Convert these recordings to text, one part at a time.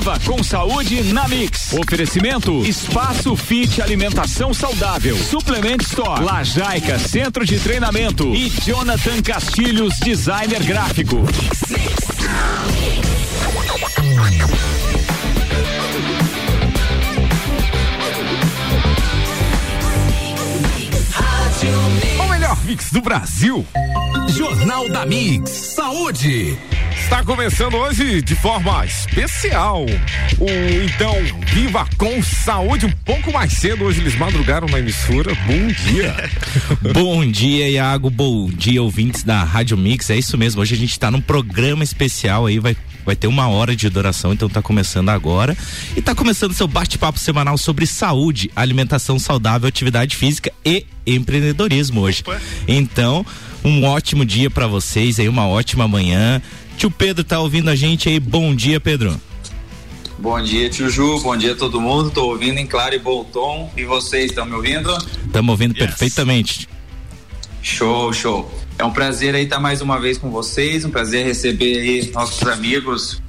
Viva com saúde na Mix. Oferecimento Espaço Fit Alimentação Saudável. Suplement Store. Lajaica Centro de Treinamento. E Jonathan Castilhos Designer Gráfico. O melhor mix do Brasil. Jornal da Mix. Saúde. Está começando hoje de forma especial. O então Viva com Saúde um pouco mais cedo. Hoje eles madrugaram na emissora. Bom dia. Bom dia, Iago. Bom dia, ouvintes da Rádio Mix. É isso mesmo. Hoje a gente está num programa especial aí, vai vai ter uma hora de duração, então tá começando agora. E tá começando seu bate-papo semanal sobre saúde, alimentação saudável, atividade física e empreendedorismo hoje. Opa. Então, um ótimo dia para vocês aí, uma ótima manhã. Tio Pedro tá ouvindo a gente aí. Bom dia, Pedro. Bom dia, tio Ju. Bom dia a todo mundo. Tô ouvindo em claro e bom tom. E vocês estão me ouvindo? Estamos ouvindo yes. perfeitamente. Show, show. É um prazer aí estar mais uma vez com vocês. Um prazer receber aí nossos amigos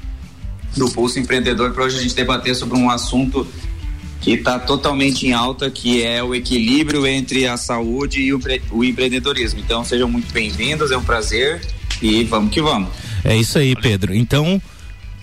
do Pulso Empreendedor para hoje a gente debater sobre um assunto que está totalmente em alta, que é o equilíbrio entre a saúde e o, o empreendedorismo. Então sejam muito bem-vindos, é um prazer e vamos que vamos. É isso aí, Pedro. Então,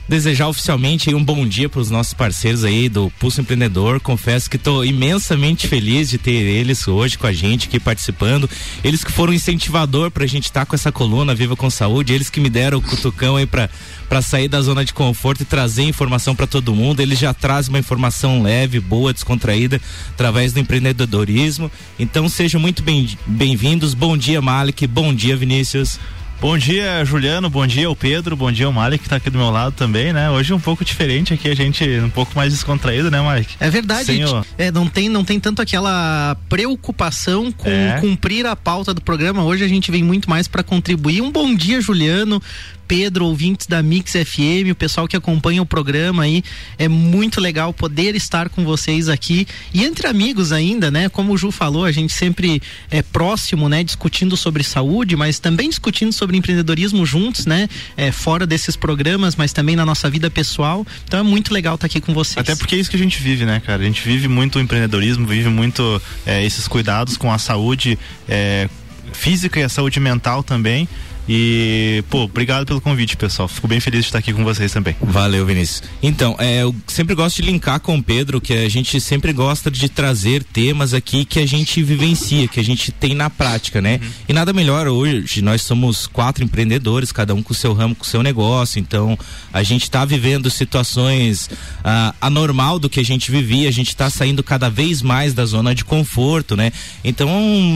desejar oficialmente um bom dia para os nossos parceiros aí do Pulso Empreendedor. Confesso que estou imensamente feliz de ter eles hoje com a gente aqui participando. Eles que foram incentivador para a gente estar tá com essa coluna Viva com Saúde, eles que me deram o cutucão aí para para sair da zona de conforto e trazer informação para todo mundo. Eles já trazem uma informação leve, boa, descontraída através do empreendedorismo. Então sejam muito bem-vindos. Bem bom dia, Malik. Bom dia, Vinícius. Bom dia, Juliano. Bom dia, o Pedro. Bom dia, o Malik, que está aqui do meu lado também, né? Hoje um pouco diferente aqui, a gente um pouco mais descontraído, né, Malik? É verdade. O... É, não, tem, não tem tanto aquela preocupação com é. cumprir a pauta do programa. Hoje a gente vem muito mais para contribuir. Um bom dia, Juliano. Pedro, ouvintes da Mix FM, o pessoal que acompanha o programa aí. É muito legal poder estar com vocês aqui e entre amigos ainda, né? Como o Ju falou, a gente sempre é próximo, né? Discutindo sobre saúde, mas também discutindo sobre empreendedorismo juntos, né? É, fora desses programas, mas também na nossa vida pessoal. Então é muito legal estar aqui com vocês. Até porque é isso que a gente vive, né, cara? A gente vive muito o empreendedorismo, vive muito é, esses cuidados com a saúde é, física e a saúde mental também. E, pô, obrigado pelo convite, pessoal. Fico bem feliz de estar aqui com vocês também. Valeu, Vinícius. Então, é, eu sempre gosto de linkar com o Pedro, que a gente sempre gosta de trazer temas aqui que a gente vivencia, que a gente tem na prática, né? Uhum. E nada melhor hoje, nós somos quatro empreendedores, cada um com o seu ramo, com o seu negócio. Então, a gente está vivendo situações ah, anormal do que a gente vivia, a gente está saindo cada vez mais da zona de conforto, né? Então,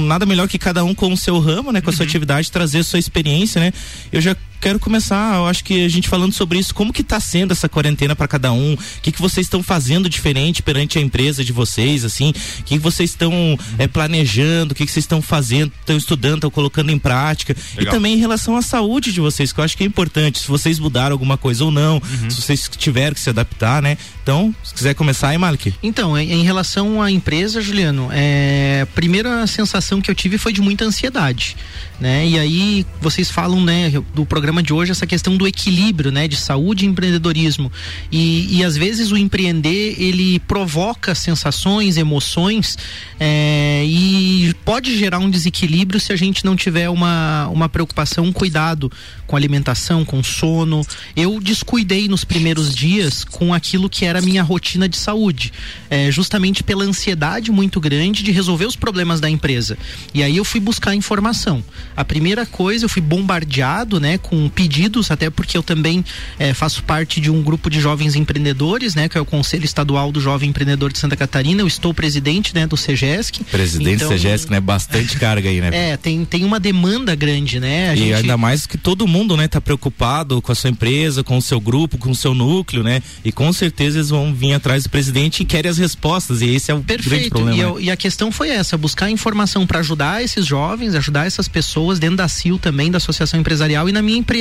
nada melhor que cada um com o seu ramo, né? Com a sua uhum. atividade, trazer a sua experiência né? Eu já quero começar, eu acho que a gente falando sobre isso, como que tá sendo essa quarentena para cada um? O que que vocês estão fazendo diferente perante a empresa de vocês, assim? O que, que vocês estão é, planejando? O que, que vocês estão fazendo? Estão estudando, estão colocando em prática? Legal. E também em relação à saúde de vocês, que eu acho que é importante, se vocês mudaram alguma coisa ou não, uhum. se vocês tiveram que se adaptar, né? Então, se quiser começar aí, Malik. Então, em, relação à empresa, Juliano, é, a primeira sensação que eu tive foi de muita ansiedade, né? E aí, vocês falam, né, do programa programa de hoje essa questão do equilíbrio, né, de saúde e empreendedorismo. E, e às vezes o empreender ele provoca sensações, emoções é, e pode gerar um desequilíbrio se a gente não tiver uma, uma preocupação, um cuidado com alimentação, com sono. Eu descuidei nos primeiros dias com aquilo que era a minha rotina de saúde, é, justamente pela ansiedade muito grande de resolver os problemas da empresa. E aí eu fui buscar informação. A primeira coisa, eu fui bombardeado, né, com pedidos, até porque eu também é, faço parte de um grupo de jovens empreendedores, né, que é o Conselho Estadual do Jovem Empreendedor de Santa Catarina. Eu estou presidente, né, do CEGESC. Presidente então, do CEGESC, né, bastante carga aí, né? É, tem, tem uma demanda grande, né? A e gente... ainda mais que todo mundo, né, tá preocupado com a sua empresa, com o seu grupo, com o seu núcleo, né? E com certeza eles vão vir atrás do presidente e querem as respostas, e esse é o Perfeito. grande problema. E, eu, e a questão foi essa, buscar informação para ajudar esses jovens, ajudar essas pessoas dentro da CIL também, da Associação Empresarial e na minha empresa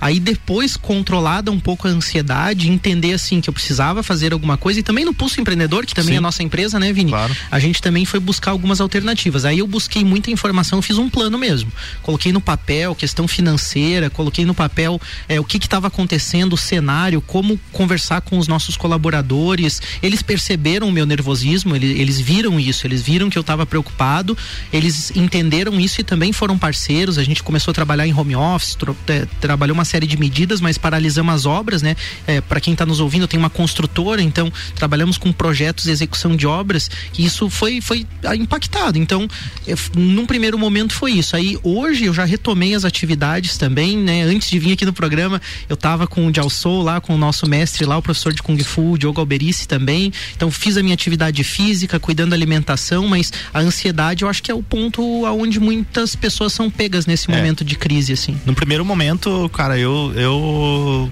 Aí depois, controlada um pouco a ansiedade, entender assim que eu precisava fazer alguma coisa e também no Pulso Empreendedor, que também Sim. é a nossa empresa, né, Vini? Claro. A gente também foi buscar algumas alternativas. Aí eu busquei muita informação, fiz um plano mesmo. Coloquei no papel questão financeira, coloquei no papel é, o que estava acontecendo, o cenário, como conversar com os nossos colaboradores. Eles perceberam o meu nervosismo, eles, eles viram isso, eles viram que eu estava preocupado, eles entenderam isso e também foram parceiros. A gente começou a trabalhar em home office, é, trabalhou uma série de medidas, mas paralisamos as obras, né? É, Para quem está nos ouvindo, tem uma construtora, então trabalhamos com projetos de execução de obras e isso foi, foi impactado. Então, num primeiro momento foi isso. Aí hoje eu já retomei as atividades também, né? Antes de vir aqui no programa, eu estava com o Jalsou lá, com o nosso mestre lá, o professor de Kung Fu, Diogo Alberici também. Então fiz a minha atividade física, cuidando da alimentação, mas a ansiedade eu acho que é o ponto aonde muitas pessoas são pegas nesse é. momento de crise, assim. No primeiro momento, cara, eu, eu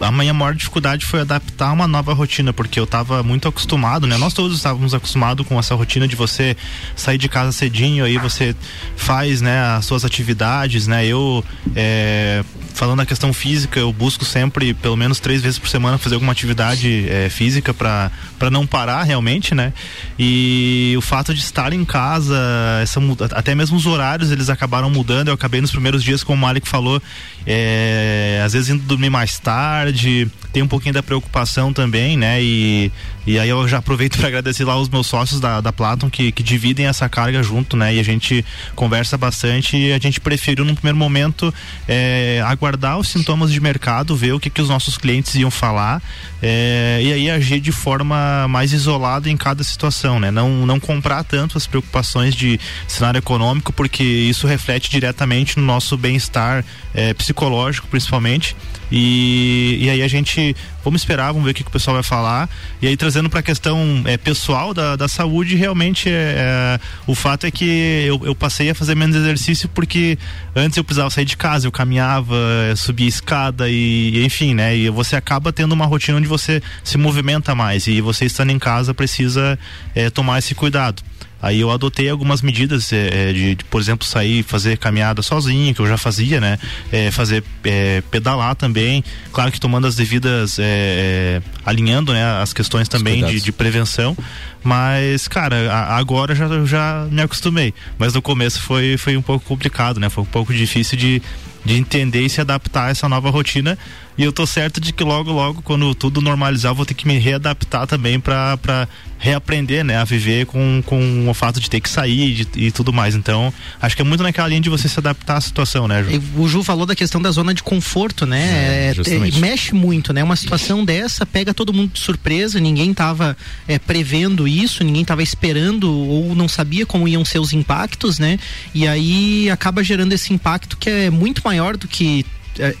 a minha maior dificuldade foi adaptar uma nova rotina, porque eu estava muito acostumado, né? Nós todos estávamos acostumados com essa rotina de você sair de casa cedinho, aí você faz, né, as suas atividades, né? Eu, é, falando da questão física, eu busco sempre, pelo menos três vezes por semana, fazer alguma atividade é, física para não parar realmente, né? E o fato de estar em casa, essa, até mesmo os horários eles acabaram mudando. Eu acabei nos primeiros dias, como o Malik falou, é, às vezes indo dormir mais tarde, tem um pouquinho da preocupação também, né? E, e aí eu já aproveito para agradecer lá os meus sócios da, da Platon que, que dividem essa carga junto, né? E a gente conversa bastante e a gente preferiu num primeiro momento é, aguardar os sintomas de mercado, ver o que, que os nossos clientes iam falar é, e aí agir de forma mais isolada em cada situação, né? Não, não comprar tanto as preocupações de cenário econômico, porque isso reflete diretamente no nosso bem-estar é, psicológico, principalmente. E, e aí a gente vamos esperar, vamos ver o que, que o pessoal vai falar. E aí trazendo para a questão é, pessoal da, da saúde, realmente é, é, o fato é que eu, eu, passei a fazer menos exercício porque antes eu precisava sair de casa, eu caminhava, subia escada e enfim, né? E você acaba tendo uma rotina onde você se movimenta mais e você estando em casa precisa é, tomar esse cuidado. Aí eu adotei algumas medidas é, de, de, por exemplo, sair fazer caminhada sozinho, que eu já fazia, né? É, fazer é, pedalar também, claro que tomando as devidas é, é, alinhando, né, as questões também de, de, prevenção. Mas, cara, a, agora já já me acostumei. Mas no começo foi foi um pouco complicado, né? Foi um pouco difícil de de entender e se adaptar a essa nova rotina. E eu tô certo de que logo, logo, quando tudo normalizar, eu vou ter que me readaptar também para reaprender, né, a viver com, com o fato de ter que sair de, e tudo mais. Então, acho que é muito naquela linha de você se adaptar à situação, né, Ju? O Ju falou da questão da zona de conforto, né? É, é, mexe muito, né? Uma situação dessa pega todo mundo de surpresa, ninguém estava é, prevendo isso, ninguém estava esperando ou não sabia como iam ser os impactos, né? E aí acaba gerando esse impacto que é muito maior do que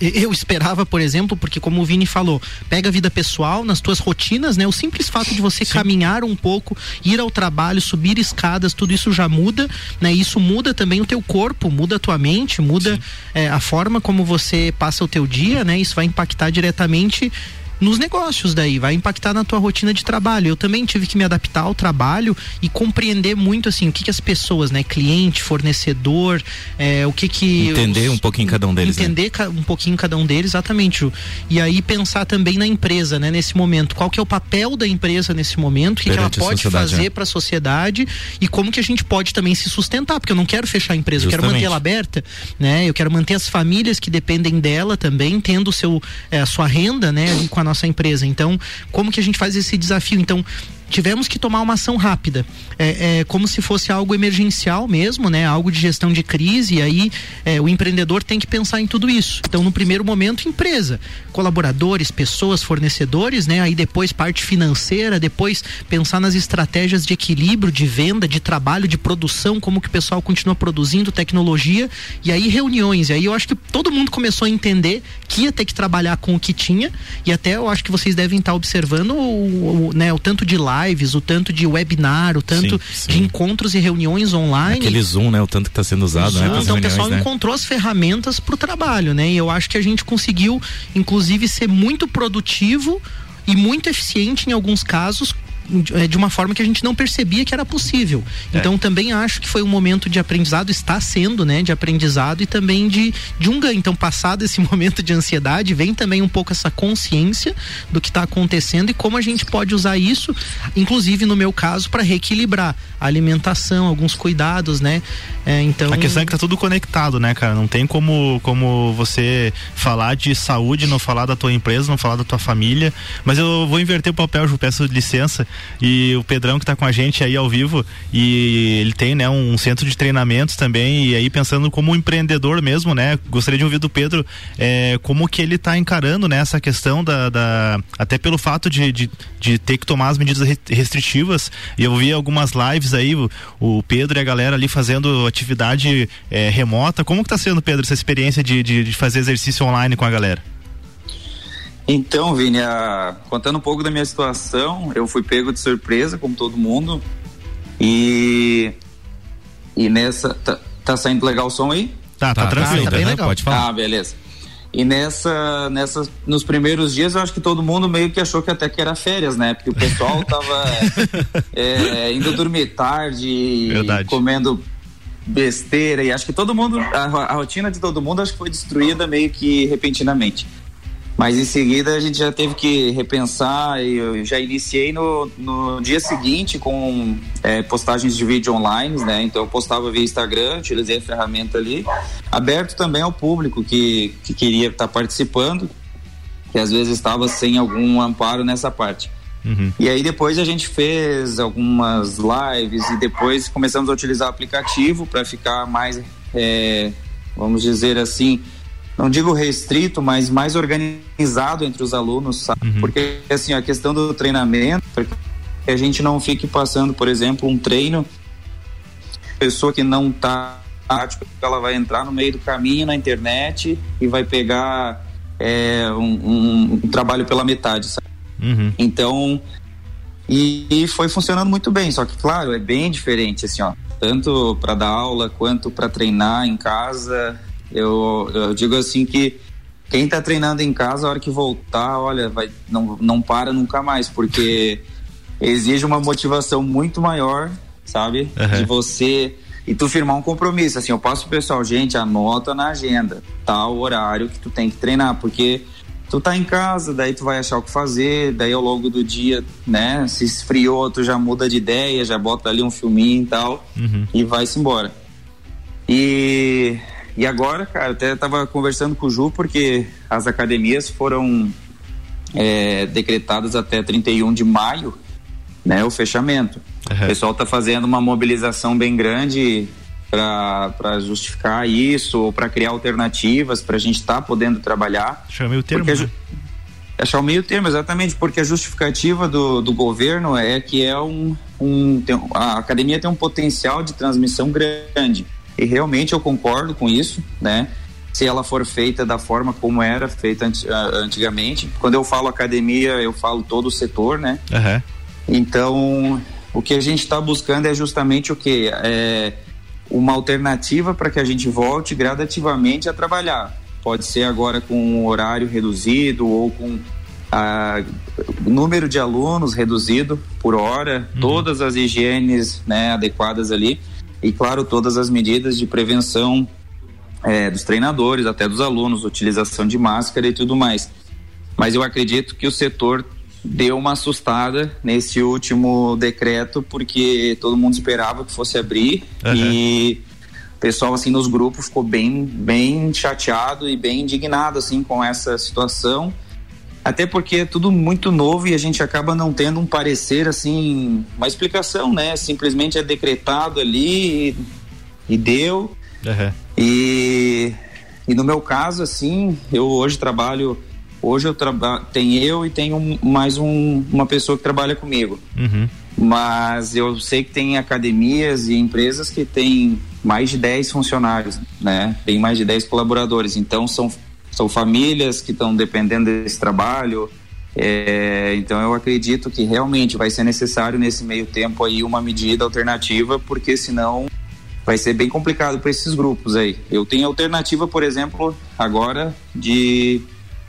eu esperava, por exemplo, porque como o Vini falou, pega a vida pessoal nas tuas rotinas, né? O simples fato de você Sim. caminhar um pouco, ir ao trabalho, subir escadas, tudo isso já muda, né? Isso muda também o teu corpo, muda a tua mente, muda é, a forma como você passa o teu dia, né? Isso vai impactar diretamente nos negócios daí, vai impactar na tua rotina de trabalho. Eu também tive que me adaptar ao trabalho e compreender muito assim o que, que as pessoas, né, cliente, fornecedor, é, o que que entender os, um pouquinho cada um deles, né? entender né? um pouquinho cada um deles, exatamente. Ju. E aí pensar também na empresa, né, nesse momento, qual que é o papel da empresa nesse momento, o que, que ela pode fazer né? para a sociedade e como que a gente pode também se sustentar, porque eu não quero fechar a empresa, Justamente. eu quero manter ela aberta, né? Eu quero manter as famílias que dependem dela também tendo seu é, a sua renda, né, com a nossa empresa. Então, como que a gente faz esse desafio? Então, tivemos que tomar uma ação rápida, é, é, como se fosse algo emergencial mesmo, né? Algo de gestão de crise. E aí é, o empreendedor tem que pensar em tudo isso. Então, no primeiro momento, empresa, colaboradores, pessoas, fornecedores, né? Aí depois parte financeira, depois pensar nas estratégias de equilíbrio, de venda, de trabalho, de produção, como que o pessoal continua produzindo tecnologia. E aí reuniões. E aí eu acho que todo mundo começou a entender que ia ter que trabalhar com o que tinha. E até eu acho que vocês devem estar observando o, o né, o tanto de live lives, o tanto de webinar, o tanto sim, sim. de encontros e reuniões online. Aquele Zoom, né? O tanto que está sendo usado, né? Então o pessoal né? encontrou as ferramentas para o trabalho, né? E eu acho que a gente conseguiu, inclusive, ser muito produtivo e muito eficiente em alguns casos de uma forma que a gente não percebia que era possível. É. Então também acho que foi um momento de aprendizado, está sendo, né, de aprendizado e também de, de um ganho. Então, passado esse momento de ansiedade, vem também um pouco essa consciência do que está acontecendo e como a gente pode usar isso, inclusive no meu caso, para reequilibrar a alimentação, alguns cuidados, né? É, então a questão é que tá tudo conectado, né, cara? Não tem como como você falar de saúde, não falar da tua empresa, não falar da tua família. Mas eu vou inverter o papel, Ju, peço licença. E o Pedrão que tá com a gente aí ao vivo e ele tem, né, um centro de treinamentos também e aí pensando como empreendedor mesmo, né? Gostaria de ouvir do Pedro é, como que ele tá encarando né, essa questão da, da até pelo fato de, de, de, ter que tomar as medidas restritivas e eu vi algumas lives aí o, o Pedro e a galera ali fazendo atividade é, remota. Como que tá sendo, Pedro, essa experiência de, de, de fazer exercício online com a galera? Então, Vini, a... contando um pouco da minha situação, eu fui pego de surpresa, como todo mundo, e e nessa tá, tá saindo legal o som aí? Tá, tá, tá tranquilo, tá, bem legal. Pode falar. Ah, beleza. E nessa, nessa, nos primeiros dias, eu acho que todo mundo meio que achou que até que era férias, né? Porque o pessoal tava é, indo dormir tarde, Verdade. comendo besteira, e acho que todo mundo, a, a rotina de todo mundo acho que foi destruída meio que repentinamente. Mas em seguida a gente já teve que repensar e eu já iniciei no, no dia seguinte com é, postagens de vídeo online, né? Então eu postava via Instagram, utilizei a ferramenta ali, aberto também ao público que, que queria estar participando, que às vezes estava sem algum amparo nessa parte. Uhum. E aí depois a gente fez algumas lives e depois começamos a utilizar o aplicativo para ficar mais, é, vamos dizer assim, não digo restrito, mas mais organizado entre os alunos, sabe? Uhum. Porque assim, a questão do treinamento, que a gente não fique passando, por exemplo, um treino, pessoa que não está ela vai entrar no meio do caminho na internet e vai pegar é, um, um, um, trabalho pela metade, sabe? Uhum. Então, e, e, foi funcionando muito bem, só que claro, é bem diferente assim, ó, tanto para dar aula quanto para treinar em casa, eu, eu digo assim que quem está treinando em casa, a hora que voltar, olha, vai, não, não para nunca mais, porque exige uma motivação muito maior, sabe? Uhum. De você. E tu firmar um compromisso. Assim, eu passo pro pessoal, gente, anota na agenda tal horário que tu tem que treinar, porque tu tá em casa, daí tu vai achar o que fazer, daí ao longo do dia, né? Se esfriou, tu já muda de ideia, já bota ali um filminho e tal, uhum. e vai-se embora. E e agora, cara, até tava conversando com o Ju, porque as academias foram é, decretadas até 31 de maio, né, o fechamento. Uhum. O pessoal tá fazendo uma mobilização bem grande para justificar isso ou para criar alternativas para a gente estar tá podendo trabalhar. Achar o meio termo. Né? Achar o meio termo, exatamente, porque a justificativa do, do governo é que é um, um tem, a academia tem um potencial de transmissão grande. E realmente eu concordo com isso, né? Se ela for feita da forma como era feita antigamente. Quando eu falo academia, eu falo todo o setor, né? Uhum. Então, o que a gente está buscando é justamente o que? É uma alternativa para que a gente volte gradativamente a trabalhar. Pode ser agora com um horário reduzido ou com a, o número de alunos reduzido por hora, uhum. todas as higienes né, adequadas ali e, claro, todas as medidas de prevenção é, dos treinadores, até dos alunos, utilização de máscara e tudo mais. Mas eu acredito que o setor deu uma assustada nesse último decreto, porque todo mundo esperava que fosse abrir uhum. e o pessoal assim nos grupos ficou bem bem chateado e bem indignado assim com essa situação até porque é tudo muito novo e a gente acaba não tendo um parecer assim, uma explicação, né? Simplesmente é decretado ali e, e deu. Uhum. E, e no meu caso, assim, eu hoje trabalho. Hoje eu trabalho. Tem eu e tenho mais um, uma pessoa que trabalha comigo. Uhum. Mas eu sei que tem academias e empresas que têm mais de 10 funcionários, né? Tem mais de 10 colaboradores. Então são são famílias que estão dependendo desse trabalho. É, então eu acredito que realmente vai ser necessário nesse meio tempo aí uma medida alternativa, porque senão vai ser bem complicado para esses grupos aí. Eu tenho alternativa, por exemplo, agora de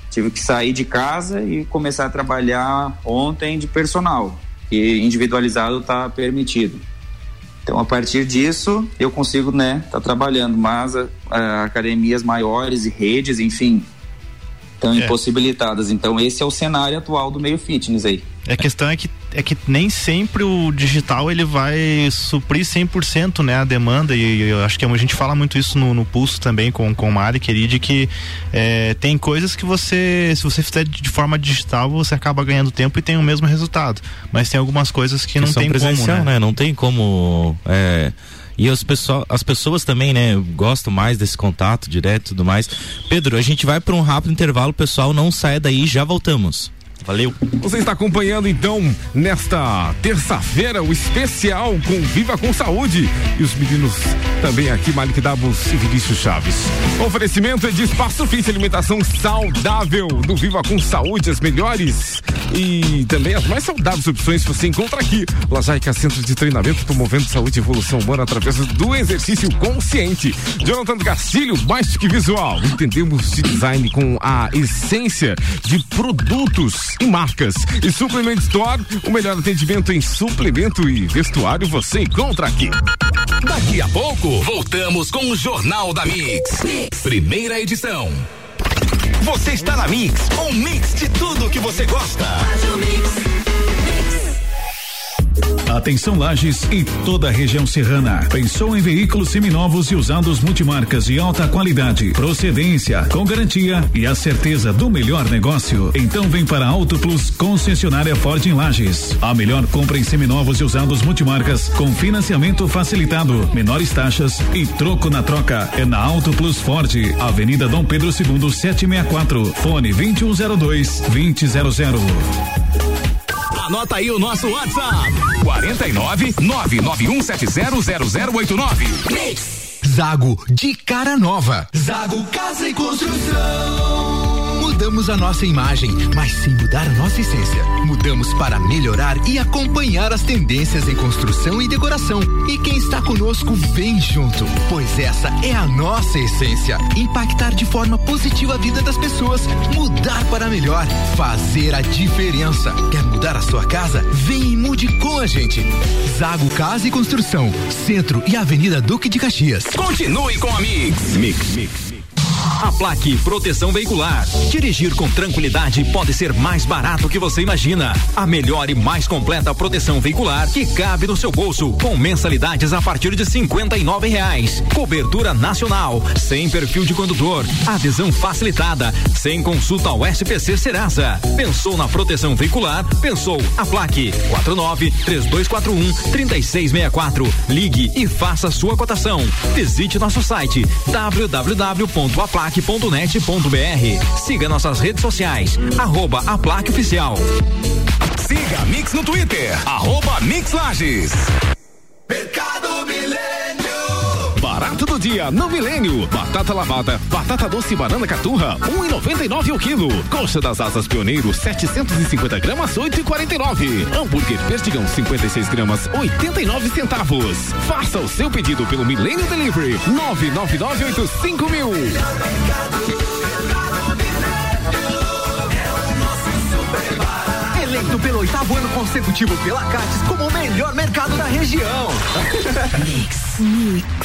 tive que sair de casa e começar a trabalhar ontem de personal. que individualizado está permitido. Então, a partir disso, eu consigo, né, tá trabalhando, mas a, a, academias maiores e redes, enfim, estão é. impossibilitadas. Então, esse é o cenário atual do meio fitness aí. A questão é que, é que nem sempre o digital ele vai suprir 100% né, a demanda e eu acho que a gente fala muito isso no, no pulso também com, com o Mari querido que é, tem coisas que você, se você fizer de forma digital, você acaba ganhando tempo e tem o mesmo resultado. Mas tem algumas coisas que, que não tem como, né? né? Não tem como. É... E as, pessoa, as pessoas também, né, gostam mais desse contato direto e tudo mais. Pedro, a gente vai para um rápido intervalo, pessoal, não saia daí, já voltamos. Valeu. Você está acompanhando então nesta terça-feira o especial com Viva com Saúde e os meninos também aqui, Malik Dabos e Vinícius Chaves. Oferecimento é de Espaço Fit Alimentação Saudável do Viva com Saúde, as melhores e também as mais saudáveis opções você encontra aqui. Lajaica Centro de Treinamento promovendo saúde e evolução humana através do exercício consciente. Jonathan Castilho, mais que visual. Entendemos de design com a essência de produtos e marcas. E Suplement Store, o melhor atendimento em suplemento e vestuário você encontra aqui. Daqui a pouco, voltamos com o Jornal da mix. mix. Primeira edição. Você está na Mix, um mix de tudo que você gosta. Faz mix. Atenção Lages e toda a região serrana. Pensou em veículos seminovos e usados multimarcas de alta qualidade, procedência, com garantia e a certeza do melhor negócio? Então vem para Auto Plus concessionária Ford em Lages. A melhor compra em seminovos e usados multimarcas com financiamento facilitado, menores taxas e troco na troca. É na Auto Plus Ford, Avenida Dom Pedro II 764, fone 2102 2000. Anota aí o nosso WhatsApp: 49 991700089. Zago de cara nova. Zago Casa e Construção mudamos a nossa imagem, mas sem mudar a nossa essência. Mudamos para melhorar e acompanhar as tendências em construção e decoração. E quem está conosco vem junto, pois essa é a nossa essência. Impactar de forma positiva a vida das pessoas, mudar para melhor, fazer a diferença. Quer mudar a sua casa? Vem e mude com a gente. Zago Casa e Construção, Centro e Avenida Duque de Caxias. Continue com a Mix. Mix, Mix. A Plaque Proteção Veicular. Dirigir com tranquilidade pode ser mais barato que você imagina. A melhor e mais completa proteção veicular que cabe no seu bolso, com mensalidades a partir de cinquenta e nove reais. Cobertura nacional, sem perfil de condutor, adesão facilitada, sem consulta ao SPC Serasa. Pensou na proteção veicular? Pensou a Plaque. Quatro nove três dois quatro um trinta e seis meia quatro. Ligue e faça sua cotação. Visite nosso site www.aplaque aplaque.net.br. Siga nossas redes sociais, arroba Aplaque Oficial. Siga a Mix no Twitter, arroba Mix Lages. Dia no Milênio. Batata lavada, batata doce e banana caturra, 1,99 um o quilo. Coxa das asas pioneiro, 750 gramas, 8,49. Hambúrguer perdigão, 56 gramas, 89 centavos. Faça o seu pedido pelo Milênio Delivery, 99985 mil. eleito pelo oitavo ano consecutivo pela Cates como o melhor mercado da região. Mix, mix.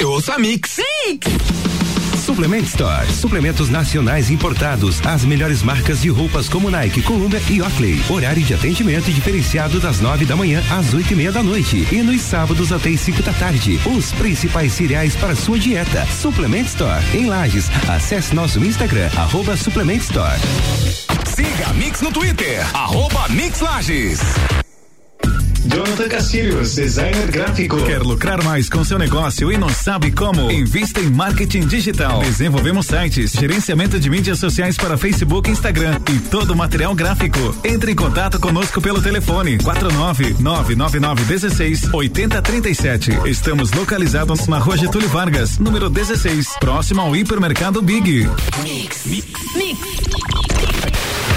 Eu ouço a Mix. Mix! Suplement Store. Suplementos nacionais importados. As melhores marcas de roupas como Nike, Columbia e Oakley. Horário de atendimento diferenciado das nove da manhã às oito e meia da noite. E nos sábados até as cinco da tarde. Os principais cereais para sua dieta. Suplement Store. Em Lages. Acesse nosso Instagram, arroba Suplement Store. Siga a Mix no Twitter, arroba Mix Lages. Jonathan Castilhos, designer gráfico. Quer lucrar mais com seu negócio e não sabe como? Invista em marketing digital. Desenvolvemos sites, gerenciamento de mídias sociais para Facebook Instagram e todo o material gráfico. Entre em contato conosco pelo telefone 49 999 16 8037. Estamos localizados na Rua Getúlio Vargas, número 16, próximo ao hipermercado Big. Mix. Mix.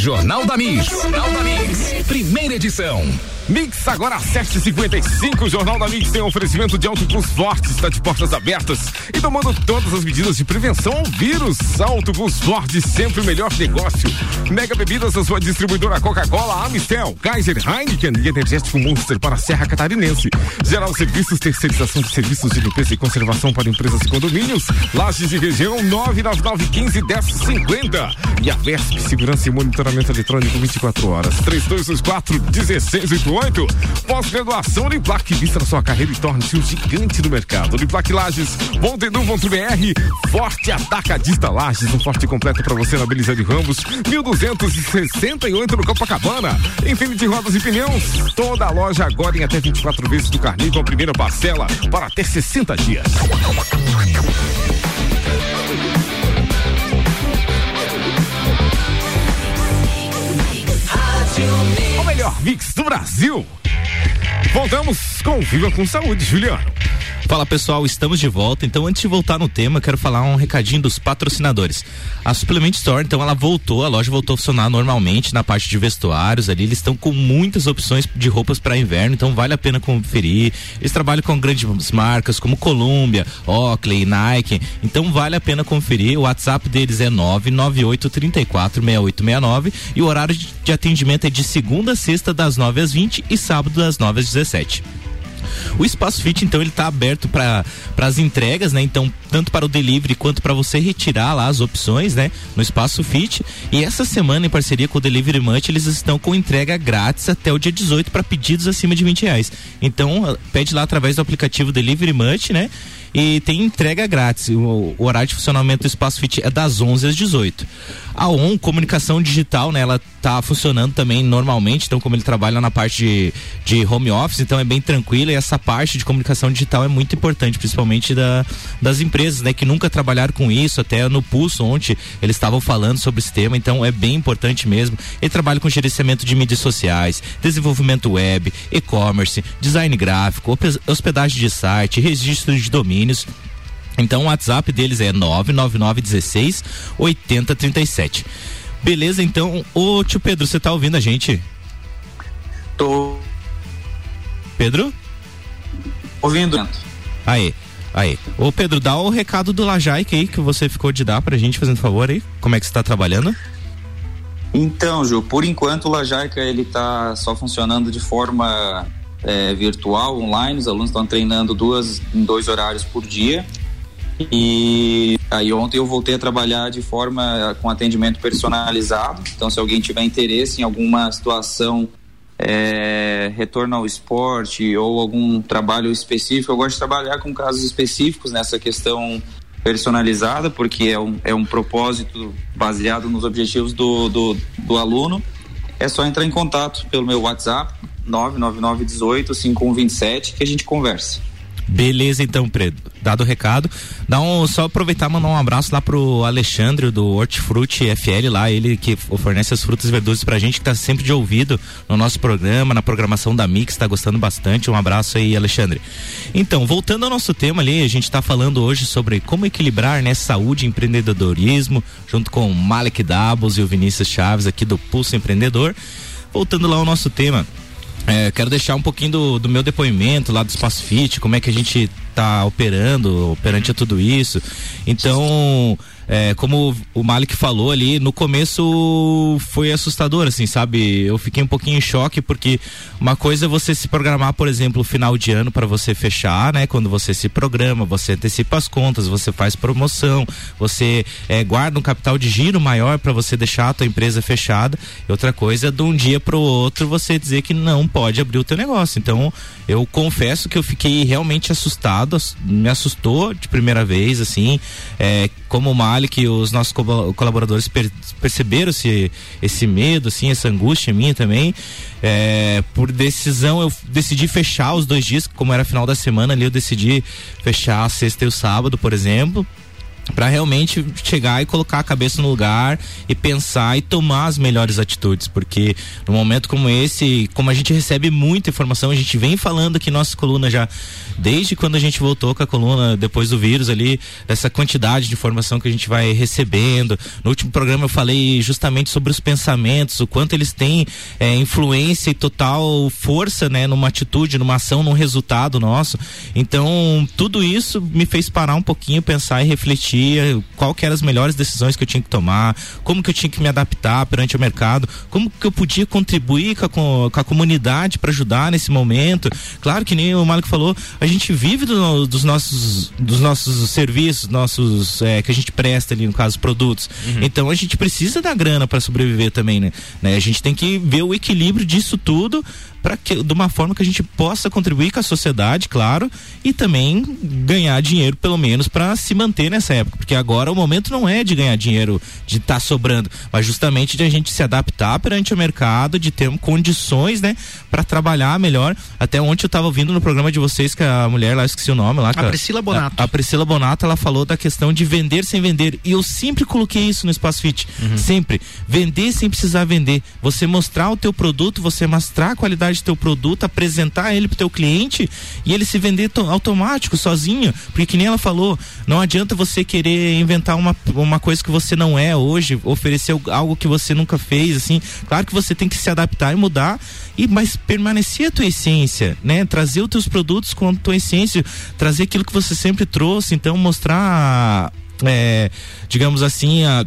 Jornal da Mix. Jornal da Mix. Primeira edição. Mix agora às 7h55. O Jornal da Mix tem um oferecimento de Auto Plus Forte, está de portas abertas e tomando todas as medidas de prevenção ao vírus. Auto Plus Forte, sempre o melhor negócio. Mega Bebidas, a sua distribuidora Coca-Cola, Amistel, Kaiser, Heineken e Energético Monster para a Serra Catarinense. Geral Serviços, terceirização de serviços de limpeza e conservação para empresas e condomínios. Lages e região, 99915 1050. E a VESP, segurança e monitoramento eletrônico 24 horas. 3224 1688 oito. Pós-graduação Uniplac, vista na sua carreira e torne-se um gigante do mercado. Uniplac Lages, br forte atacadista Lages, um forte completo para você na de Ramos, 1268 no Copacabana. Infinity Rodas e Pneus, toda a loja agora em até 24 vezes do carnê com a primeira parcela para até 60 dias. O melhor mix do Brasil. Voltamos com Viva com Saúde, Juliano. Fala pessoal, estamos de volta. Então, antes de voltar no tema, quero falar um recadinho dos patrocinadores. A Supplement Store, então, ela voltou, a loja voltou a funcionar normalmente na parte de vestuários ali. Eles estão com muitas opções de roupas para inverno, então vale a pena conferir. Eles trabalham com grandes marcas como Columbia, Oakley, Nike. Então, vale a pena conferir. O WhatsApp deles é 998346869 e o horário de atendimento é de segunda a sexta, das 9 às 20 e sábado, das 9 às 17. O Espaço Fit, então, ele tá aberto para as entregas, né? Então, tanto para o delivery quanto para você retirar lá as opções, né? No Espaço Fit. E essa semana, em parceria com o Delivery Munch, eles estão com entrega grátis até o dia 18 para pedidos acima de 20 reais. Então, pede lá através do aplicativo Delivery Munch, né? E tem entrega grátis. O, o, horário de funcionamento do Espaço Fit é das 11 às 18. A ON Comunicação Digital, né, ela tá funcionando também normalmente, então como ele trabalha na parte de, de home office, então é bem tranquilo e essa parte de comunicação digital é muito importante, principalmente da, das empresas, né, que nunca trabalharam com isso, até no Pulso ontem eles estavam falando sobre esse tema, então é bem importante mesmo. Ele trabalha com gerenciamento de mídias sociais, desenvolvimento web, e-commerce, design gráfico, hospedagem de site, registro de domínio condomínios. Então o WhatsApp deles é 99916 8037. Beleza, então, ô tio Pedro, você tá ouvindo a gente? Tô. Pedro? Ouvindo. Aí, aí. Ô Pedro, dá o recado do Lajaic aí que você ficou de dar pra gente, fazendo favor aí. Como é que você tá trabalhando? Então, Ju, por enquanto o Lajaica ele tá só funcionando de forma é, virtual, online, os alunos estão treinando duas, em dois horários por dia. E aí ontem eu voltei a trabalhar de forma com atendimento personalizado. Então, se alguém tiver interesse em alguma situação, é, retorno ao esporte ou algum trabalho específico, eu gosto de trabalhar com casos específicos nessa questão personalizada, porque é um, é um propósito baseado nos objetivos do, do, do aluno. É só entrar em contato pelo meu WhatsApp, 999 18 5127, que a gente conversa. Beleza, então, Pedro. Dado o recado. Dá um, só aproveitar e mandar um abraço lá pro Alexandre do Hortifruti FL lá, ele que fornece as frutas e verduras pra gente, que tá sempre de ouvido no nosso programa, na programação da Mix, tá gostando bastante. Um abraço aí, Alexandre. Então, voltando ao nosso tema ali, a gente tá falando hoje sobre como equilibrar, né, saúde e empreendedorismo, junto com o Malek Dabos e o Vinícius Chaves aqui do Pulso Empreendedor. Voltando lá ao nosso tema, é, quero deixar um pouquinho do, do, meu depoimento lá do Espaço Fit, como é que a gente está operando perante tudo isso. Então, é, como o Malik falou ali, no começo foi assustador, assim, sabe? Eu fiquei um pouquinho em choque porque uma coisa é você se programar, por exemplo, final de ano para você fechar, né? Quando você se programa, você antecipa as contas, você faz promoção, você é, guarda um capital de giro maior para você deixar a tua empresa fechada. Outra coisa é de um dia para o outro você dizer que não pode abrir o teu negócio. Então, eu confesso que eu fiquei realmente assustado, me assustou de primeira vez, assim, é, como o Malik, os nossos colaboradores per perceberam esse, esse medo, assim, essa angústia minha também. É, por decisão, eu decidi fechar os dois dias, como era final da semana ali, eu decidi fechar a sexta e o sábado, por exemplo para realmente chegar e colocar a cabeça no lugar e pensar e tomar as melhores atitudes, porque no momento como esse, como a gente recebe muita informação, a gente vem falando aqui nossa coluna já desde quando a gente voltou com a coluna depois do vírus ali, dessa quantidade de informação que a gente vai recebendo. No último programa eu falei justamente sobre os pensamentos, o quanto eles têm é, influência e total força, né, numa atitude, numa ação, num resultado nosso. Então, tudo isso me fez parar um pouquinho, pensar e refletir qual que eram as melhores decisões que eu tinha que tomar, como que eu tinha que me adaptar perante o mercado, como que eu podia contribuir com a, com a comunidade para ajudar nesse momento. Claro que nem o Mário falou, a gente vive do, dos nossos dos nossos serviços, nossos é, que a gente presta ali no caso produtos. Uhum. Então a gente precisa da grana para sobreviver também, né? né? A gente tem que ver o equilíbrio disso tudo para que de uma forma que a gente possa contribuir com a sociedade, claro, e também ganhar dinheiro pelo menos para se manter nessa época, porque agora o momento não é de ganhar dinheiro, de estar tá sobrando, mas justamente de a gente se adaptar perante o mercado, de ter condições, né, para trabalhar melhor. Até ontem eu estava ouvindo no programa de vocês que a mulher lá esqueci o nome lá, a Priscila Bonato. A, a, Priscila Bonato, ela falou da questão de vender sem vender, e eu sempre coloquei isso no Espaço Fit, uhum. sempre, vender sem precisar vender, você mostrar o teu produto, você mostrar a qualidade qualidade do teu produto, apresentar ele pro teu cliente e ele se vender automático, sozinho. Porque que nem ela falou, não adianta você querer inventar uma, uma coisa que você não é hoje, oferecer algo que você nunca fez, assim. Claro que você tem que se adaptar e mudar, e mas permanecer a tua essência, né? Trazer os teus produtos com a tua essência, trazer aquilo que você sempre trouxe, então mostrar, é, digamos assim, a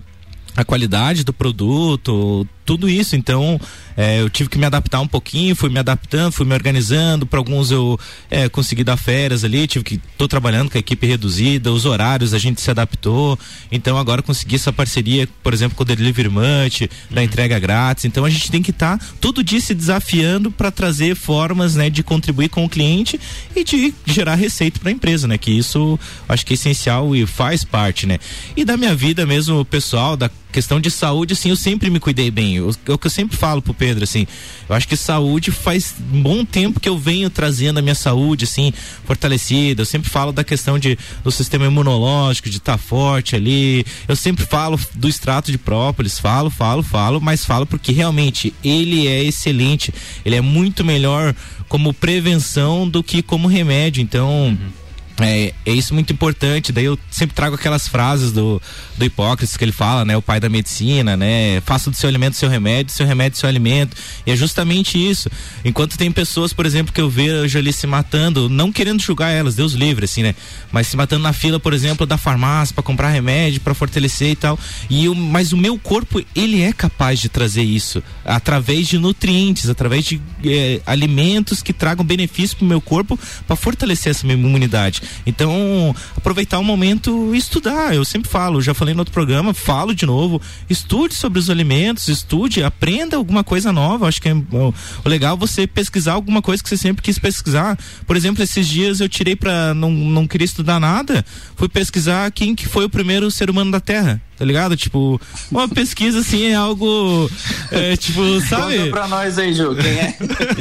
a qualidade do produto, tudo isso. Então, é, eu tive que me adaptar um pouquinho, fui me adaptando, fui me organizando. Para alguns eu é, consegui dar férias ali, tive que tô trabalhando com a equipe reduzida, os horários a gente se adaptou. Então agora consegui essa parceria, por exemplo, com o Delivery Munch, da uhum. entrega grátis. Então a gente tem que estar tá, todo dia se desafiando para trazer formas, né, de contribuir com o cliente e de gerar receita para a empresa, né? Que isso acho que é essencial e faz parte, né? E da minha vida mesmo pessoal, da questão de saúde, assim, eu sempre me cuidei bem. O que eu sempre falo pro Pedro, assim, eu acho que saúde faz um bom tempo que eu venho trazendo a minha saúde, assim, fortalecida. Eu sempre falo da questão de, do sistema imunológico, de estar tá forte ali. Eu sempre falo do extrato de própolis, falo, falo, falo, mas falo porque realmente ele é excelente. Ele é muito melhor como prevenção do que como remédio. Então. Uhum é, é, isso muito importante. Daí eu sempre trago aquelas frases do, do Hipócrates que ele fala, né? O pai da medicina, né? Faça do seu alimento seu remédio, seu remédio seu alimento. E é justamente isso. Enquanto tem pessoas, por exemplo, que eu vejo ali se matando, não querendo julgar elas, Deus livre, assim, né? Mas se matando na fila, por exemplo, da farmácia para comprar remédio, para fortalecer e tal. E eu, mas o meu corpo, ele é capaz de trazer isso através de nutrientes, através de é, alimentos que tragam benefício para o meu corpo para fortalecer essa minha imunidade. Então, aproveitar o momento e estudar. Eu sempre falo, já falei no outro programa, falo de novo, estude sobre os alimentos, estude, aprenda alguma coisa nova. Acho que é o, o legal é você pesquisar alguma coisa que você sempre quis pesquisar. Por exemplo, esses dias eu tirei para não, não queria estudar nada, fui pesquisar quem que foi o primeiro ser humano da Terra tá ligado? Tipo, uma pesquisa assim é algo. É, tipo, sabe? Conta pra nós aí, Ju, quem é?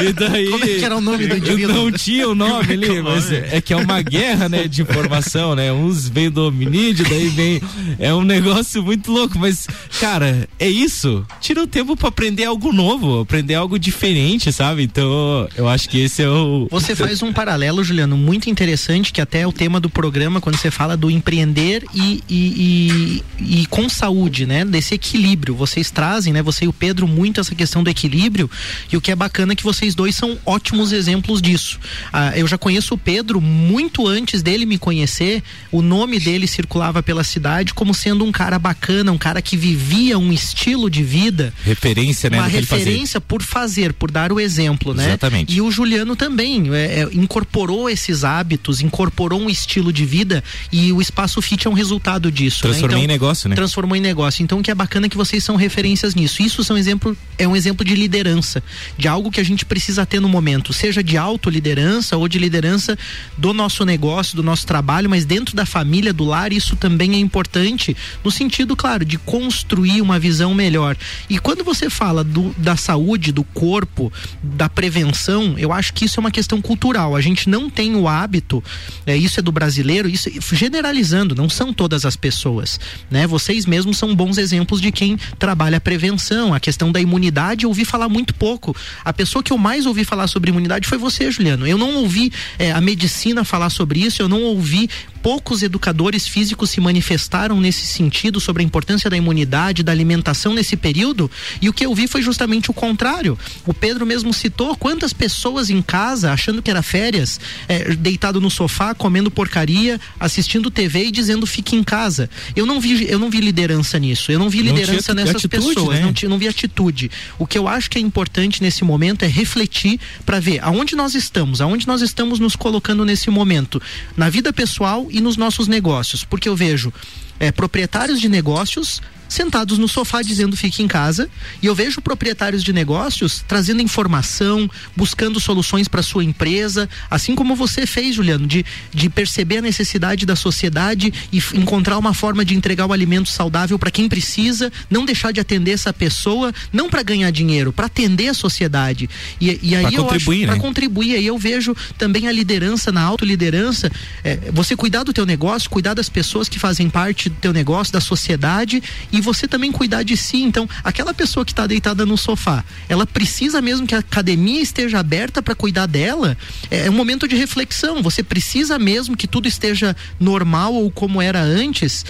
E daí. Como é que era o nome do indivíduo? Não tinha o nome ali, mas é que é uma guerra, né, de informação, né? Uns vêm do hominídeo, daí vem. É um negócio muito louco, mas, cara, é isso. Tira o tempo pra aprender algo novo, aprender algo diferente, sabe? Então, eu acho que esse é o. Você faz um paralelo, Juliano, muito interessante, que até é o tema do programa, quando você fala do empreender e, e, e, e com saúde, né? Desse equilíbrio. Vocês trazem, né? Você e o Pedro, muito essa questão do equilíbrio. E o que é bacana é que vocês dois são ótimos exemplos disso. Ah, eu já conheço o Pedro muito antes dele me conhecer. O nome dele circulava pela cidade como sendo um cara bacana, um cara que vivia um estilo de vida. Referência, né? Uma referência por fazer, por dar o exemplo, né? Exatamente. E o Juliano também é, é, incorporou esses hábitos, incorporou um estilo de vida e o Espaço Fit é um resultado disso. Transformei né? então, em negócio, né? transformou em negócio. Então, o que é bacana é que vocês são referências nisso. Isso são exemplo, é um exemplo de liderança, de algo que a gente precisa ter no momento, seja de autoliderança ou de liderança do nosso negócio, do nosso trabalho, mas dentro da família, do lar, isso também é importante, no sentido, claro, de construir uma visão melhor. E quando você fala do, da saúde, do corpo, da prevenção, eu acho que isso é uma questão cultural. A gente não tem o hábito, é, isso é do brasileiro, isso generalizando, não são todas as pessoas, né? Você vocês mesmos são bons exemplos de quem trabalha a prevenção, a questão da imunidade. Eu ouvi falar muito pouco. A pessoa que eu mais ouvi falar sobre imunidade foi você, Juliano. Eu não ouvi é, a medicina falar sobre isso, eu não ouvi poucos educadores físicos se manifestaram nesse sentido sobre a importância da imunidade, da alimentação nesse período, e o que eu vi foi justamente o contrário. O Pedro mesmo citou quantas pessoas em casa, achando que era férias, é, deitado no sofá, comendo porcaria, assistindo TV e dizendo fique em casa. Eu não vi, eu não vi liderança nisso, eu não vi liderança não nessas atitude, pessoas, né? não, não vi atitude. O que eu acho que é importante nesse momento é refletir para ver aonde nós estamos, aonde nós estamos nos colocando nesse momento, na vida pessoal e nos nossos negócios, porque eu vejo é, proprietários de negócios sentados no sofá dizendo fique em casa. E eu vejo proprietários de negócios trazendo informação, buscando soluções para sua empresa, assim como você fez, Juliano, de, de perceber a necessidade da sociedade e encontrar uma forma de entregar o alimento saudável para quem precisa, não deixar de atender essa pessoa, não para ganhar dinheiro, para atender a sociedade. E, e aí pra eu contribuir, acho para né? contribuir. Aí eu vejo também a liderança na autoliderança, é, você cuidar do teu negócio, cuidar das pessoas que fazem parte do teu negócio, da sociedade e você também cuidar de si. Então, aquela pessoa que está deitada no sofá, ela precisa mesmo que a academia esteja aberta para cuidar dela. É, é um momento de reflexão. Você precisa mesmo que tudo esteja normal ou como era antes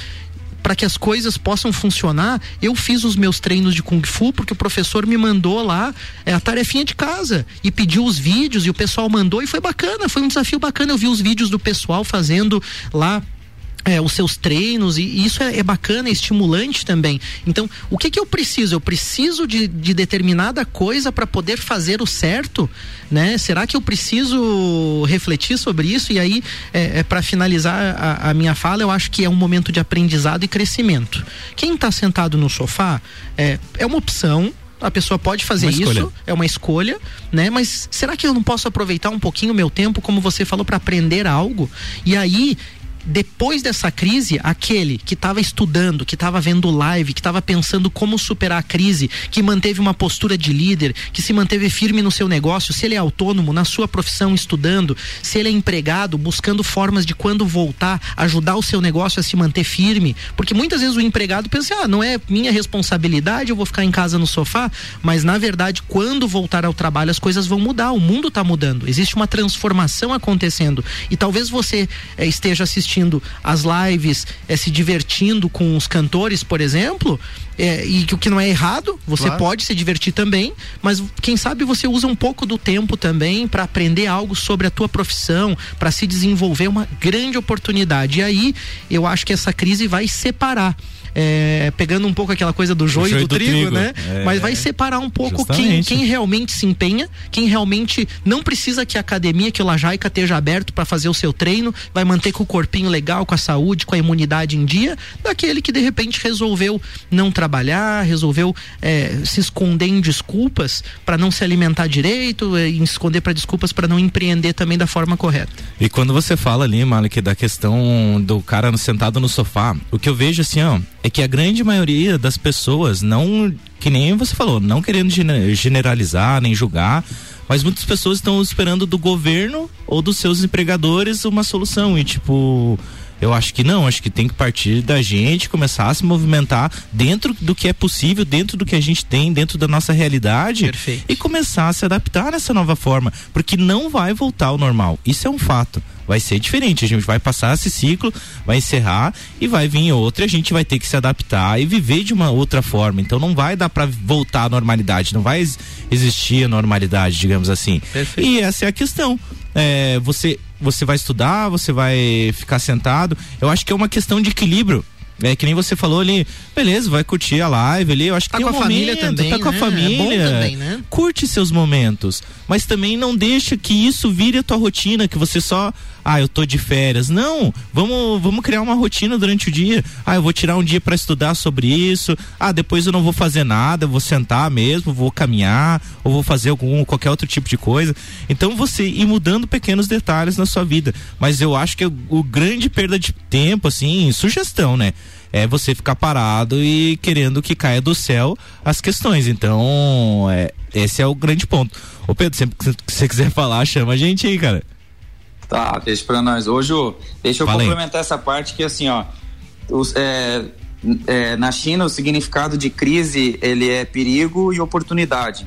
para que as coisas possam funcionar, eu fiz os meus treinos de Kung Fu porque o professor me mandou lá é, a tarefinha de casa e pediu os vídeos e o pessoal mandou e foi bacana, foi um desafio bacana. Eu vi os vídeos do pessoal fazendo lá é, os seus treinos e, isso é, é, bacana, é estimulante também. Então, o que que eu preciso? Eu preciso de, de determinada coisa para poder fazer o certo, né? Será que eu preciso refletir sobre isso? E aí, é, é para finalizar a, a, minha fala, eu acho que é um momento de aprendizado e crescimento. Quem está sentado no sofá é, é uma opção, a pessoa pode fazer isso, é uma escolha, né? Mas será que eu não posso aproveitar um pouquinho o meu tempo, como você falou, para aprender algo? E aí depois dessa crise, aquele que estava estudando, que estava vendo live, que estava pensando como superar a crise, que manteve uma postura de líder, que se manteve firme no seu negócio, se ele é autônomo, na sua profissão, estudando, se ele é empregado, buscando formas de quando voltar, ajudar o seu negócio a se manter firme. Porque muitas vezes o empregado pensa, ah, não é minha responsabilidade, eu vou ficar em casa no sofá, mas na verdade, quando voltar ao trabalho, as coisas vão mudar, o mundo está mudando, existe uma transformação acontecendo. E talvez você eh, esteja assistindo assistindo as lives, é, se divertindo com os cantores, por exemplo, é, e que o que não é errado, você claro. pode se divertir também, mas quem sabe você usa um pouco do tempo também para aprender algo sobre a tua profissão, para se desenvolver uma grande oportunidade. E aí eu acho que essa crise vai separar é, pegando um pouco aquela coisa do joio, joio do, do trigo, trigo, né? é. Mas vai separar um pouco quem, Justamente. quem realmente se empenha, quem realmente não precisa que a academia, que o Lajaica esteja aberto para fazer o seu treino, vai manter com o corpinho legal, com a saúde, com a imunidade em dia, daquele que de repente resolveu não trabalhar, resolveu é, se esconder em desculpas para não se alimentar direito, é, esconder para desculpas para não empreender também da forma correta. E quando você fala ali, Malik, da questão do cara sentado no sofá, o que eu vejo assim, ó, é que a grande maioria das pessoas não, que nem você falou, não querendo gene- generalizar nem julgar, mas muitas pessoas estão esperando do governo ou dos seus empregadores uma solução e tipo, eu acho que não, acho que tem que partir da gente, começar a se movimentar dentro do que é possível, dentro do que a gente tem, dentro da nossa realidade Perfeito. e começar a se adaptar nessa nova forma, porque não vai voltar ao normal. Isso é um fato. Vai ser diferente, a gente vai passar esse ciclo, vai encerrar e vai vir outra, e a gente vai ter que se adaptar e viver de uma outra forma. Então não vai dar para voltar à normalidade, não vai ex- existir a normalidade, digamos assim. Perfeito. E essa é a questão. É, você você vai estudar, você vai ficar sentado. Eu acho que é uma questão de equilíbrio. É que nem você falou ali, beleza, vai curtir a live ali. Eu acho que Tá tem com um a família momento, também, tá com a né? É família. bom também, né? Curte seus momentos, mas também não deixa que isso vire a tua rotina, que você só, ah, eu tô de férias. Não, vamos, vamos criar uma rotina durante o dia. Ah, eu vou tirar um dia para estudar sobre isso. Ah, depois eu não vou fazer nada, vou sentar mesmo, vou caminhar ou vou fazer algum qualquer outro tipo de coisa. Então você ir mudando pequenos detalhes na sua vida, mas eu acho que o, o grande perda de tempo assim, sugestão, né? é você ficar parado e querendo que caia do céu as questões. Então, é, esse é o grande ponto. Ô Pedro, sempre que você quiser falar, chama a gente aí, cara. Tá, deixa pra nós. Hoje, deixa eu complementar essa parte que assim, ó, os, é, é, na China o significado de crise ele é perigo e oportunidade.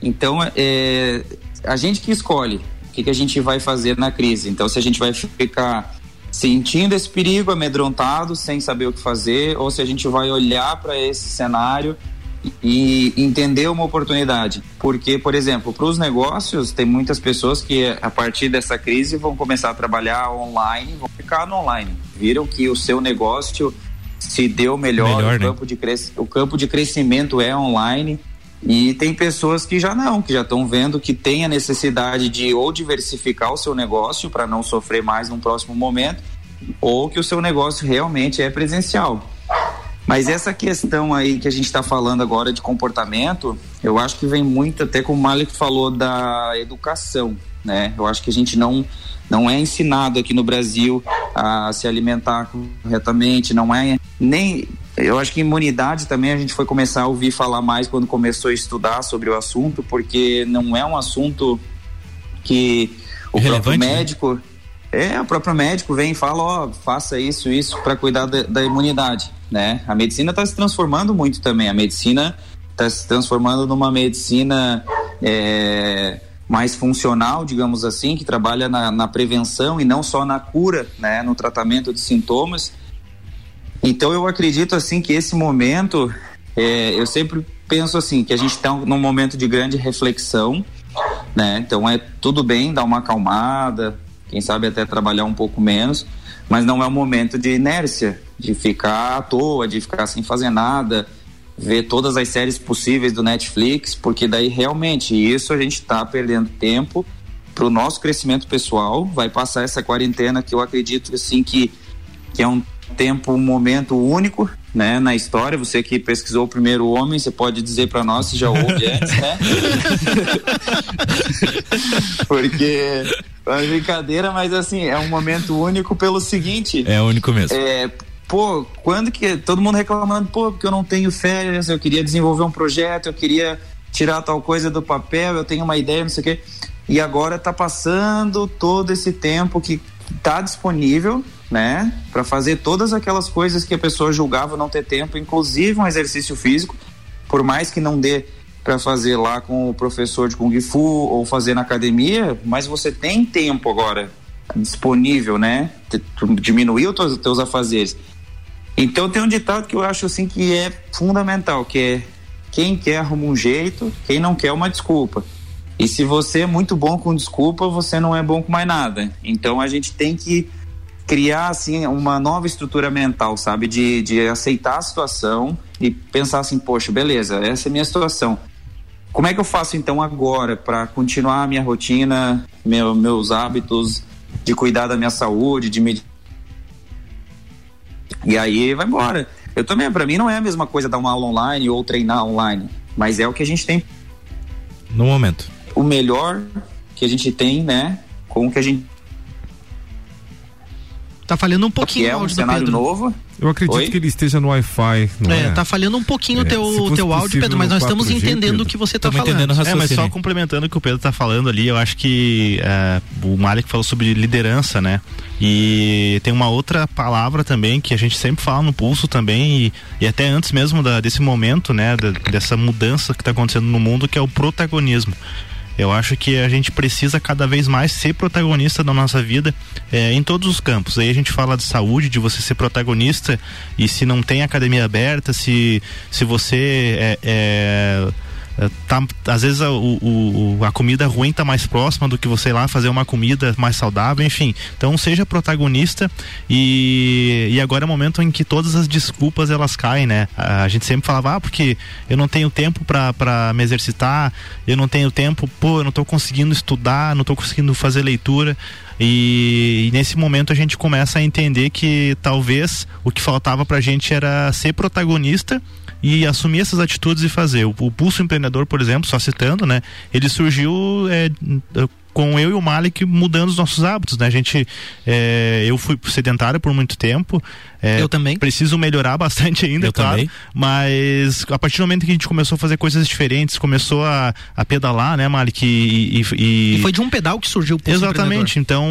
Então, é, a gente que escolhe o que, que a gente vai fazer na crise. Então, se a gente vai ficar sentindo esse perigo, amedrontado, sem saber o que fazer, ou se a gente vai olhar para esse cenário e entender uma oportunidade. Porque, por exemplo, para os negócios, tem muitas pessoas que a partir dessa crise vão começar a trabalhar online, vão ficar no online. Viram que o seu negócio se deu melhor, Melhor, o, né? campo de cres... o campo de crescimento é online. E tem pessoas que já não, que já estão vendo que tem a necessidade de ou diversificar o seu negócio para não sofrer mais num próximo momento, ou que o seu negócio realmente é presencial. Mas essa questão aí que a gente está falando agora de comportamento, eu acho que vem muito até como o Malik falou da educação, né? Eu acho que a gente não não é ensinado aqui no Brasil a se alimentar corretamente, não é nem eu acho que imunidade também a gente foi começar a ouvir falar mais quando começou a estudar sobre o assunto, porque não é um assunto que o próprio Relevante, né? É, o próprio médico vem e fala, ó, faça isso, isso para cuidar da, da imunidade, né? A medicina está se transformando muito também. A medicina está se transformando numa medicina é, mais funcional, digamos assim, que trabalha na, na prevenção e não só na cura, né? No tratamento de sintomas. Então eu acredito assim que esse momento, é, eu sempre penso assim que a gente está num momento de grande reflexão, né? Então é tudo bem dar uma acalmada, quem sabe até trabalhar um pouco menos, mas não é um momento de inércia, de ficar à toa, de ficar sem fazer nada, ver todas as séries possíveis do Netflix, porque daí realmente isso a gente está perdendo tempo para o nosso crescimento pessoal. Vai passar essa quarentena que eu acredito assim que que é um tempo, um momento único, né, na história. Você que pesquisou o primeiro homem, você pode dizer para nós se já houve antes, né? Porque é uma brincadeira, mas assim, é um momento único pelo seguinte, É o único mesmo. é, pô, quando que todo mundo reclamando, pô, porque eu não tenho férias, eu queria desenvolver um projeto, eu queria tirar tal coisa do papel, eu tenho uma ideia, não sei o quê. E agora tá passando todo esse tempo que tá disponível, né, para fazer todas aquelas coisas que a pessoa julgava não ter tempo, inclusive um exercício físico, por mais que não dê para fazer lá com o professor de Kung Fu ou fazer na academia, mas você tem tempo agora disponível, né? Tu Diminuiu os teus, teus afazeres. Então tem um ditado que eu acho assim que é fundamental, que é quem quer arruma um jeito, quem não quer uma desculpa. E se você é muito bom com desculpa, você não é bom com mais nada. Então a gente tem que criar assim uma nova estrutura mental, sabe? De, de aceitar a situação e pensar assim, poxa, beleza, essa é a minha situação. Como é que eu faço então agora para continuar a minha rotina, meu, meus hábitos de cuidar da minha saúde, de me e aí vai embora. Eu também, para mim não é a mesma coisa dar uma aula online ou treinar online, mas é o que a gente tem no momento. O melhor que a gente tem, né, com o que a gente Tá falhando um pouquinho é um cenário novo. Eu acredito Oi? que ele esteja no Wi-Fi. É, é, tá falhando um pouquinho o é, teu, teu áudio, Pedro, mas nós estamos entendendo o que você está falando. Entendendo é, mas só complementando o que o Pedro está falando ali, eu acho que é, o Malik falou sobre liderança, né? E tem uma outra palavra também que a gente sempre fala no pulso também, e, e até antes mesmo da, desse momento, né? Da, dessa mudança que está acontecendo no mundo, que é o protagonismo. Eu acho que a gente precisa cada vez mais ser protagonista da nossa vida é, em todos os campos. Aí a gente fala de saúde, de você ser protagonista e se não tem academia aberta, se, se você é, é tá, às vezes a, o, a comida ruim tá mais próxima do que você ir lá fazer uma comida mais saudável, enfim. Então seja protagonista e, e agora é o momento em que todas as desculpas elas caem, né? A, a gente sempre falava, ah, porque eu não tenho tempo para me exercitar, eu não tenho tempo, pô, eu não tô conseguindo estudar, não tô conseguindo fazer leitura. E, e, nesse momento a gente começa a entender que talvez o que faltava pra gente era ser protagonista e assumir essas atitudes e fazer. O, o Pulso Empreendedor, por exemplo, só citando, né? Ele surgiu é, com eu e o Malik mudando os nossos hábitos, né? A gente, é, eu fui sedentário por muito tempo. É, eu também. Preciso melhorar bastante ainda, eu claro. Também. Mas a partir do momento que a gente começou a fazer coisas diferentes, começou a, a pedalar, né, Malik? E, e, e... e foi de um pedal que surgiu o Exatamente. Então,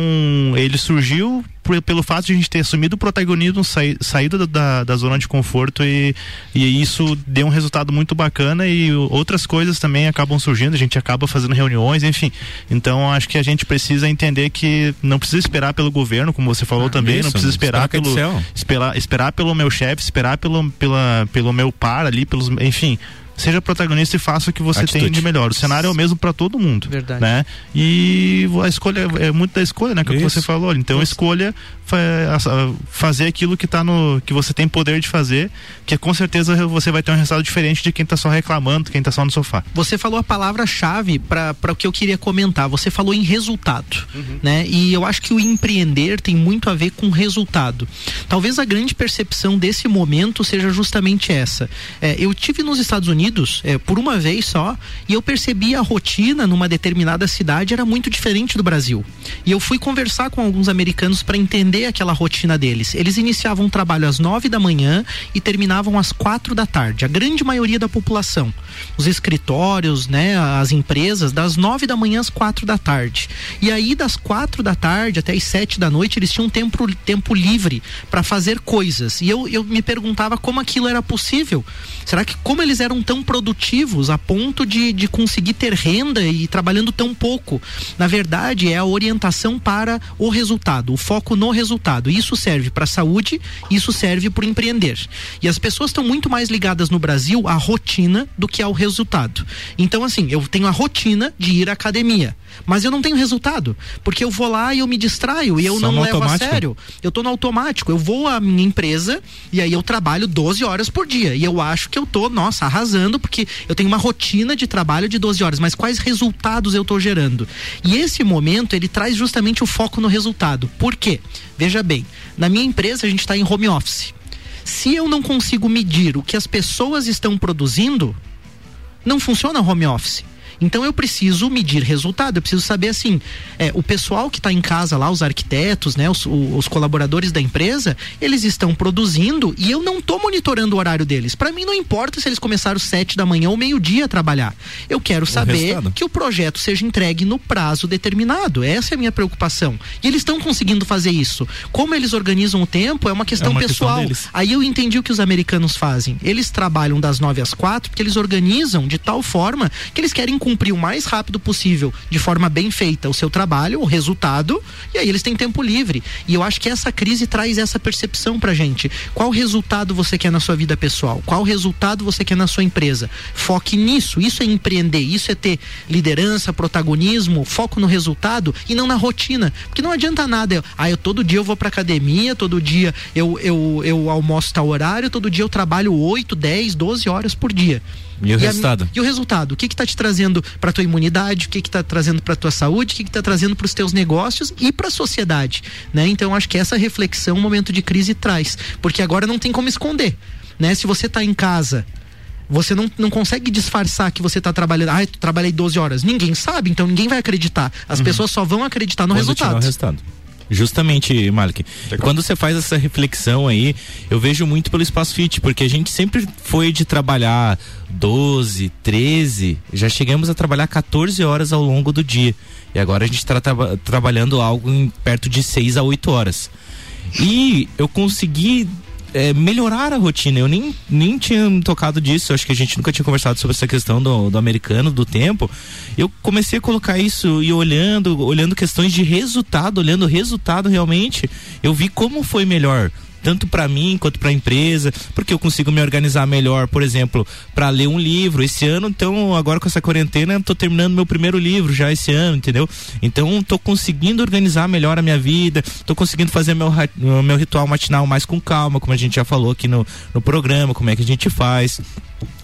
ele surgiu por, pelo fato de a gente ter assumido o protagonismo, saí, saído da, da, da, zona de conforto e, e isso deu um resultado muito bacana e outras coisas também acabam surgindo, a gente acaba fazendo reuniões, enfim. Então acho que a gente precisa entender que não precisa esperar pelo governo, como você falou ah, também, isso, não precisa esperar pelo esperar, esperar pelo meu chefe, esperar pelo, pela, pelo meu par ali, pelos, enfim, seja protagonista e faça o que você Atitude. tem de melhor. O cenário é o mesmo para todo mundo, Verdade. né? E a escolha é muito da escolha, né? Que, é que você falou. Então Isso. escolha fazer aquilo que tá no que você tem poder de fazer, que com certeza você vai ter um resultado diferente de quem tá só reclamando, quem tá só no sofá. Você falou a palavra-chave para o que eu queria comentar. Você falou em resultado, uhum. né? E eu acho que o empreender tem muito a ver com resultado. Talvez a grande percepção desse momento seja justamente essa. É, eu tive nos Estados Unidos é, por uma vez só e eu percebi a rotina numa determinada cidade era muito diferente do Brasil. E eu fui conversar com alguns americanos para entender entender aquela rotina deles. Eles iniciavam o trabalho às nove da manhã e terminavam às quatro da tarde. A grande maioria da população. Os escritórios, né, as empresas, das nove da manhã às quatro da tarde. E aí, das quatro da tarde até as sete da noite, eles tinham tempo, tempo livre para fazer coisas. E eu, eu me perguntava como aquilo era possível. Será que como eles eram tão produtivos a ponto de, de conseguir ter renda e trabalhando tão pouco? Na verdade, é a orientação para o resultado, o foco no resultado resultado. Isso serve para a saúde, isso serve para empreender. E as pessoas estão muito mais ligadas no Brasil à rotina do que ao resultado. Então, assim, eu tenho a rotina de ir à academia mas eu não tenho resultado, porque eu vou lá e eu me distraio e eu Só não levo automático. a sério. Eu tô no automático, eu vou à minha empresa e aí eu trabalho 12 horas por dia e eu acho que eu tô, nossa, arrasando porque eu tenho uma rotina de trabalho de 12 horas, mas quais resultados eu tô gerando? E esse momento ele traz justamente o foco no resultado. Por quê? Veja bem, na minha empresa a gente está em home office. Se eu não consigo medir o que as pessoas estão produzindo, não funciona home office. Então eu preciso medir resultado, eu preciso saber assim, é, o pessoal que está em casa lá, os arquitetos, né, os, os, colaboradores da empresa, eles estão produzindo e eu não estou monitorando o horário deles. Para mim não importa se eles começaram sete da manhã ou meio dia a trabalhar. Eu quero saber o que o projeto seja entregue no prazo determinado. Essa é a minha preocupação. E eles estão conseguindo fazer isso. Como eles organizam o tempo é uma questão é uma pessoal. Questão Aí eu entendi o que os americanos fazem. Eles trabalham das nove às quatro porque eles organizam de tal forma que eles querem cumprir cumprir o mais rápido possível, de forma bem feita, o seu trabalho, o resultado, e aí eles têm tempo livre. E eu acho que essa crise traz essa percepção pra gente. Qual resultado você quer na sua vida pessoal? Qual resultado você quer na sua empresa? Foque nisso. Isso é empreender, isso é ter liderança, protagonismo, foco no resultado e não na rotina. Porque não adianta nada. Ah, eu todo dia eu vou pra academia, todo dia eu, eu, eu almoço tal horário, todo dia eu trabalho 8, 10, 12 horas por dia. E o a- resultado? e o resultado? O que que tá te trazendo para tua imunidade? O que que tá trazendo para tua saúde? O que que tá trazendo para os teus negócios e para a sociedade, né? Então acho que essa reflexão, o momento de crise traz, porque agora não tem como esconder, né? Se você tá em casa, você não, não consegue disfarçar que você tá trabalhando. Ah, eu trabalhei 12 horas. Ninguém sabe, então ninguém vai acreditar. As pessoas só vão acreditar no Quando resultado. Justamente, Malik. Quando você faz essa reflexão aí, eu vejo muito pelo Espaço Fit, porque a gente sempre foi de trabalhar 12, 13, já chegamos a trabalhar 14 horas ao longo do dia. E agora a gente está trabalhando algo em perto de 6 a 8 horas. E eu consegui é, melhorar a rotina. Eu nem, nem tinha tocado disso. Acho que a gente nunca tinha conversado sobre essa questão do, do americano, do tempo. Eu comecei a colocar isso e olhando, olhando questões de resultado, olhando o resultado realmente, eu vi como foi melhor. Tanto para mim quanto para a empresa, porque eu consigo me organizar melhor, por exemplo, para ler um livro. Esse ano, então, agora com essa quarentena, tô terminando meu primeiro livro já esse ano, entendeu? Então, tô conseguindo organizar melhor a minha vida, tô conseguindo fazer meu, meu ritual matinal mais com calma, como a gente já falou aqui no, no programa, como é que a gente faz.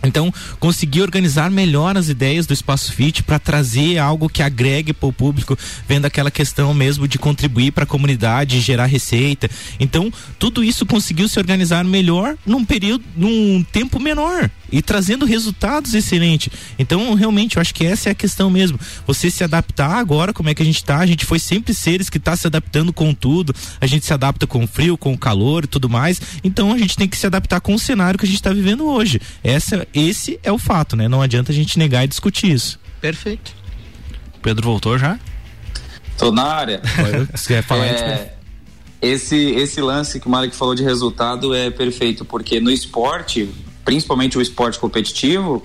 Então, conseguir organizar melhor as ideias do Espaço Fit para trazer algo que agregue para o público, vendo aquela questão mesmo de contribuir para a comunidade, gerar receita. Então, tudo isso conseguiu se organizar melhor num período, num tempo menor e trazendo resultados excelentes. Então, realmente, eu acho que essa é a questão mesmo. Você se adaptar agora, como é que a gente tá? A gente foi sempre seres que está se adaptando com tudo. A gente se adapta com o frio, com o calor e tudo mais. Então, a gente tem que se adaptar com o cenário que a gente está vivendo hoje. Essa, esse é o fato, né? Não adianta a gente negar e discutir isso. Perfeito. Pedro voltou já? Tô na área. Se quer falar. É, esse, esse lance que o Malik falou de resultado é perfeito, porque no esporte, principalmente o esporte competitivo,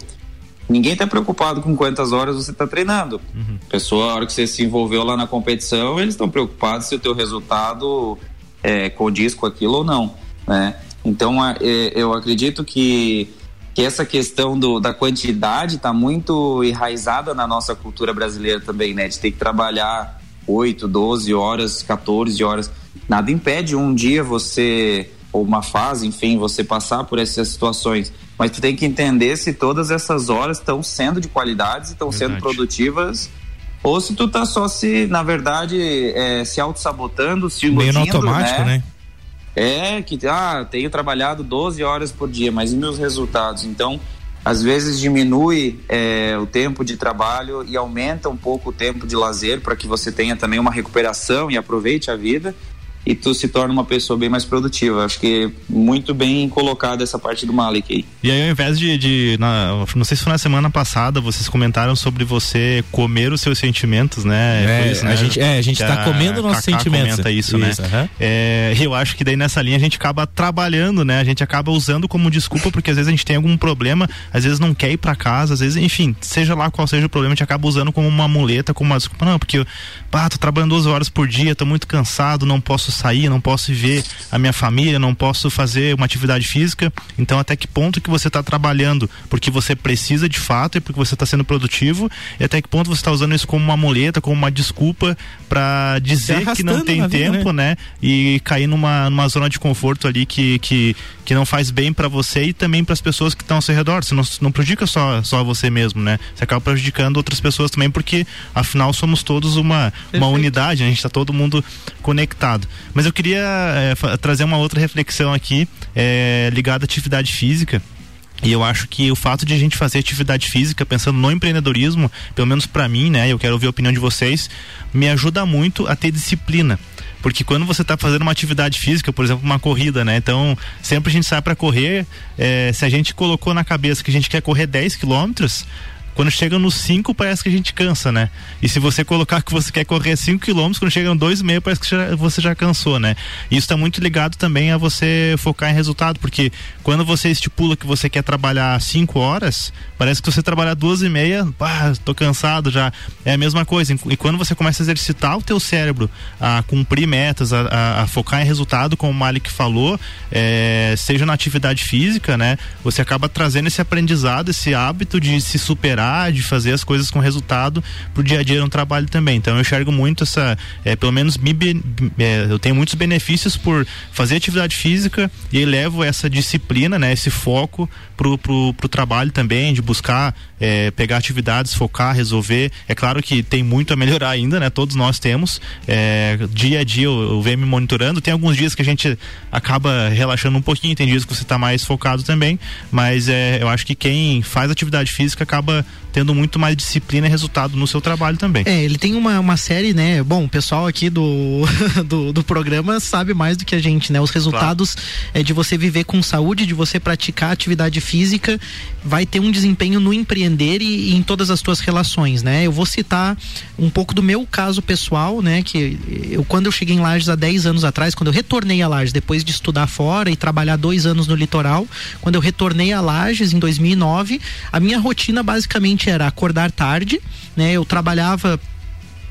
ninguém tá preocupado com quantas horas você tá treinando. A pessoa, a hora que você se envolveu lá na competição, eles estão preocupados se o teu resultado é, condiz com aquilo ou não, né? Então, é, eu acredito que, que essa questão do, da quantidade está muito enraizada na nossa cultura brasileira também, né? De ter que trabalhar 8, 12 horas, 14 horas. Nada impede um dia você, ou uma fase, enfim, você passar por essas situações. Mas tu tem que entender se todas essas horas estão sendo de qualidade, estão sendo produtivas, ou se tu tá só se, na verdade, é, se auto-sabotando, se Meio no iludindo, automático, né? É, que ah, tenho trabalhado 12 horas por dia, mas e meus resultados? Então, às vezes diminui é, o tempo de trabalho e aumenta um pouco o tempo de lazer para que você tenha também uma recuperação e aproveite a vida e tu se torna uma pessoa bem mais produtiva. Acho que muito bem colocada essa parte do Malik aí. E aí, ao invés de. de na- não sei se foi na semana passada, vocês comentaram sobre você comer os seus sentimentos, né? É, Foi isso, a gente- é, a gente tá comendo nossos Cacá sentimentos. comenta isso, Isso, né? aham. É, eu acho que daí nessa linha a gente acaba trabalhando, né? A gente acaba usando como desculpa, porque às vezes a gente tem algum problema, às vezes não quer ir pra casa, às vezes, enfim, seja lá qual seja o problema, a gente acaba usando como uma muleta, como uma desculpa. Não, porque eu, pá, tô trabalhando 12 horas por dia, tô muito cansado, não posso sair, não posso ver a minha família, não posso fazer uma atividade física. Então, até que ponto que você tá trabalhando porque você precisa de fato e porque você tá sendo produtivo, e até que ponto você tá usando isso como uma muleta, como uma desculpa pra dizer que não tem na vida, tempo, né? E cair numa, numa zona de conforto ali que, que, que não faz bem pra você e também pras pessoas que estão ao seu redor. Você não, não prejudica só, só você mesmo, né? Você acaba prejudicando outras pessoas também, porque afinal somos todos uma, uma unidade, né? a gente tá todo mundo conectado. Mas eu queria fa- trazer uma outra reflexão aqui, eh, ligada à atividade física. E eu acho que o fato de a gente fazer atividade física, pensando no empreendedorismo, pelo menos pra mim, né? Eu quero ouvir a opinião de vocês, me ajuda muito a ter disciplina. Porque quando você está fazendo uma atividade física, por exemplo, uma corrida, né? Então, sempre a gente sai para correr. eh, se a gente colocou na cabeça que a gente quer correr 10 quilômetros, quando chega nos 5 parece que a gente cansa, né? E se você colocar que você quer correr 5 quilômetros, quando chega no 2,5 parece que já, você já cansou, né? E isso está muito ligado também a você focar em resultado, porque quando você estipula que você quer trabalhar 5 horas, parece que você trabalhar duas e meia, pá, tô cansado já. É a mesma coisa. E quando você começa a exercitar o teu cérebro a cumprir metas, a, a, a focar em resultado, como o Malik falou, é, seja na atividade física, né? Você acaba trazendo esse aprendizado, esse hábito de se superar, fazer as coisas com resultado pro dia a dia no trabalho também. Então eu enxergo muito essa, é, pelo menos me, é, eu tenho muitos benefícios por fazer atividade física e levo essa disciplina, né? Esse foco pro, pro, pro trabalho também, de buscar é, pegar atividades, focar, resolver. É claro que tem muito a melhorar ainda, né? Todos nós temos. É, dia a dia eu, eu venho me monitorando. Tem alguns dias que a gente acaba relaxando um pouquinho, tem dias que você está mais focado também. Mas é, eu acho que quem faz atividade física acaba tendo muito mais disciplina e resultado no seu trabalho também. É, ele tem uma, uma série, né? Bom, o pessoal aqui do, do, do programa sabe mais do que a gente, né? Os resultados claro. é de você viver com saúde, de você praticar atividade física, vai ter um desempenho no empreender e, e em todas as tuas relações, né? Eu vou citar um pouco do meu caso pessoal, né? Que eu, quando eu cheguei em Lages há 10 anos atrás, quando eu retornei a Lages depois de estudar fora e trabalhar dois anos no litoral, quando eu retornei a Lages em 2009, a minha rotina basicamente era acordar tarde, né? Eu trabalhava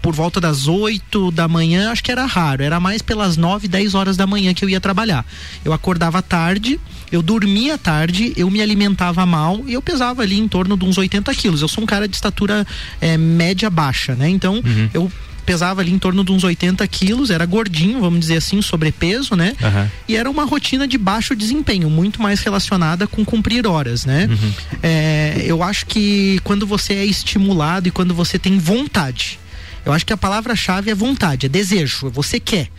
por volta das 8 da manhã, acho que era raro, era mais pelas 9, 10 horas da manhã que eu ia trabalhar. Eu acordava tarde, eu dormia tarde, eu me alimentava mal e eu pesava ali em torno de uns 80 quilos. Eu sou um cara de estatura é, média baixa, né? Então uhum. eu pesava ali em torno de uns 80 quilos, era gordinho, vamos dizer assim, sobrepeso, né? Uhum. E era uma rotina de baixo desempenho, muito mais relacionada com cumprir horas, né? Uhum. É, eu acho que quando você é estimulado e quando você tem vontade, eu acho que a palavra-chave é vontade, é desejo, você quer.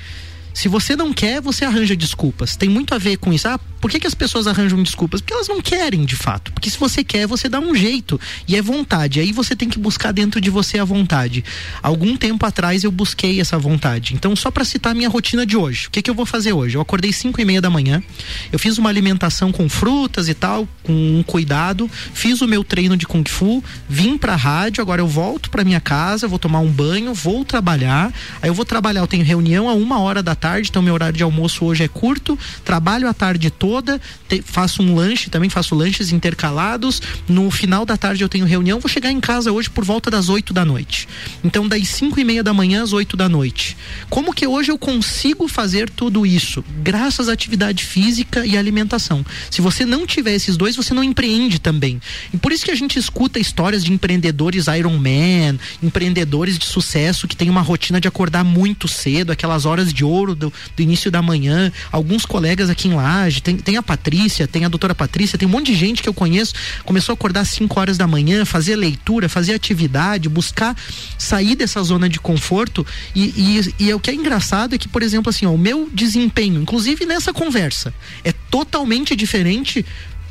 Se você não quer, você arranja desculpas. Tem muito a ver com isso. Ah, por que, que as pessoas arranjam desculpas? Porque elas não querem, de fato. Porque se você quer, você dá um jeito. E é vontade. Aí você tem que buscar dentro de você a vontade. Algum tempo atrás eu busquei essa vontade. Então, só para citar a minha rotina de hoje. O que, que eu vou fazer hoje? Eu acordei 5 e meia da manhã. Eu fiz uma alimentação com frutas e tal, com um cuidado. Fiz o meu treino de Kung Fu. Vim pra rádio. Agora eu volto pra minha casa. Vou tomar um banho. Vou trabalhar. Aí eu vou trabalhar. Eu tenho reunião a uma hora da tarde. Então, meu horário de almoço hoje é curto. Trabalho a tarde toda toda, te, faço um lanche, também faço lanches intercalados. No final da tarde eu tenho reunião, vou chegar em casa hoje por volta das 8 da noite. Então, das 5 e meia da manhã às 8 da noite. Como que hoje eu consigo fazer tudo isso? Graças à atividade física e alimentação. Se você não tiver esses dois, você não empreende também. E por isso que a gente escuta histórias de empreendedores Iron Man, empreendedores de sucesso que têm uma rotina de acordar muito cedo, aquelas horas de ouro do, do início da manhã. Alguns colegas aqui em Laje, tem, tem a Patrícia, tem a doutora Patrícia, tem um monte de gente que eu conheço, começou a acordar às 5 horas da manhã, fazer leitura, fazer atividade, buscar sair dessa zona de conforto. E, e, e o que é engraçado é que, por exemplo, assim, ó, o meu desempenho, inclusive nessa conversa, é totalmente diferente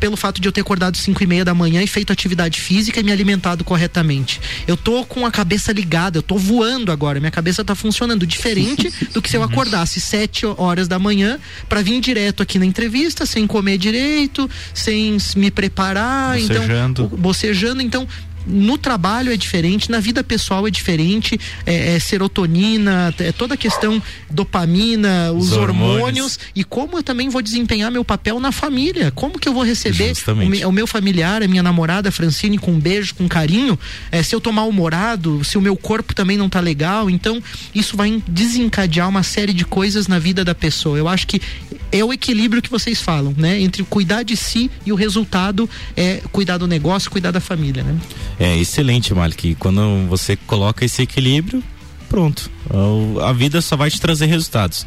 pelo fato de eu ter acordado 5 e meia da manhã e feito atividade física e me alimentado corretamente. Eu tô com a cabeça ligada, eu tô voando agora, minha cabeça tá funcionando diferente do que se eu acordasse 7 horas da manhã para vir direto aqui na entrevista, sem comer direito, sem me preparar, bocejando. então bocejando, então no trabalho é diferente, na vida pessoal é diferente, é, é serotonina, é toda a questão dopamina, os, os hormônios. hormônios. e como eu também vou desempenhar meu papel na família, como que eu vou receber o, o, meu familiar, a minha namorada Francine com um beijo, com carinho, é, se eu tô mal-humorado, se o meu corpo também não tá legal, então isso vai desencadear uma série de coisas na vida da pessoa. Eu acho que é o equilíbrio que vocês falam, né? Entre cuidar de si e o resultado é cuidar do negócio, cuidar da família, né? É excelente, Malik. Quando você coloca esse equilíbrio, pronto. A vida só vai te trazer resultados.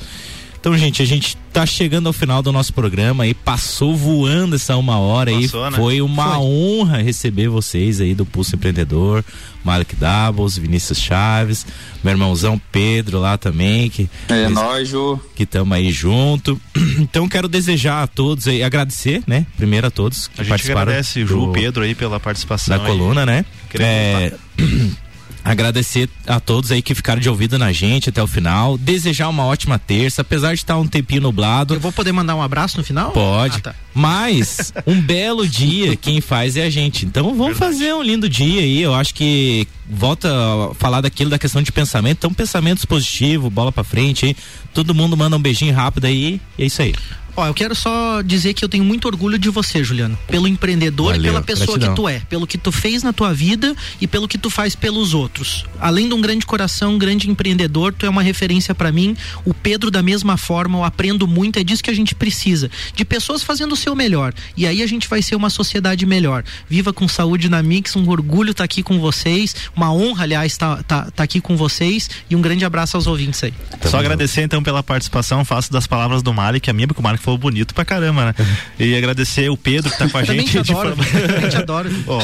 Então, gente, a gente tá chegando ao final do nosso programa e passou voando essa uma hora Passou, aí. Né? Foi uma Foi. honra receber vocês aí do Pulso Empreendedor, Malik Doubles, Vinícius Chaves, meu irmãozão Pedro lá também, que é nós, Ju. Que estamos aí junto. Então quero desejar a todos e agradecer, né? Primeiro a todos que a gente participaram. Agradece, do, Ju, Pedro aí pela participação. Da coluna, né? É, agradecer a todos aí que ficaram de ouvido na gente até o final, desejar uma ótima terça, apesar de estar um tempinho nublado. Eu vou poder mandar um abraço no final? Pode. Ah, tá. Mas um belo dia quem faz é a gente. Então vamos Verdade. fazer um lindo dia aí. Eu acho que volta a falar daquilo da questão de pensamento. Então pensamentos positivos, bola para frente aí. Todo mundo manda um beijinho rápido aí e é isso aí. Ó, eu quero só dizer que eu tenho muito orgulho de você, Juliano. Pelo empreendedor Valeu, e pela pessoa gratidão. que tu é. Pelo que tu fez na tua vida e pelo que tu faz pelos outros. Além de um grande coração, um grande empreendedor, tu é uma referência para mim. O Pedro, da mesma forma, eu aprendo muito. É disso que a gente precisa. De pessoas fazendo o seu melhor. E aí a gente vai ser uma sociedade melhor. Viva com saúde na Mix. Um orgulho estar tá aqui com vocês. Uma honra, aliás, estar tá, tá, tá aqui com vocês. E um grande abraço aos ouvintes aí. Só agradecer então pela participação. Faço das palavras do Malik, a minha, porque o Malik falou bonito pra caramba, né? E agradecer o Pedro que tá com a gente. Te adoro, forma... te adoro. Ó,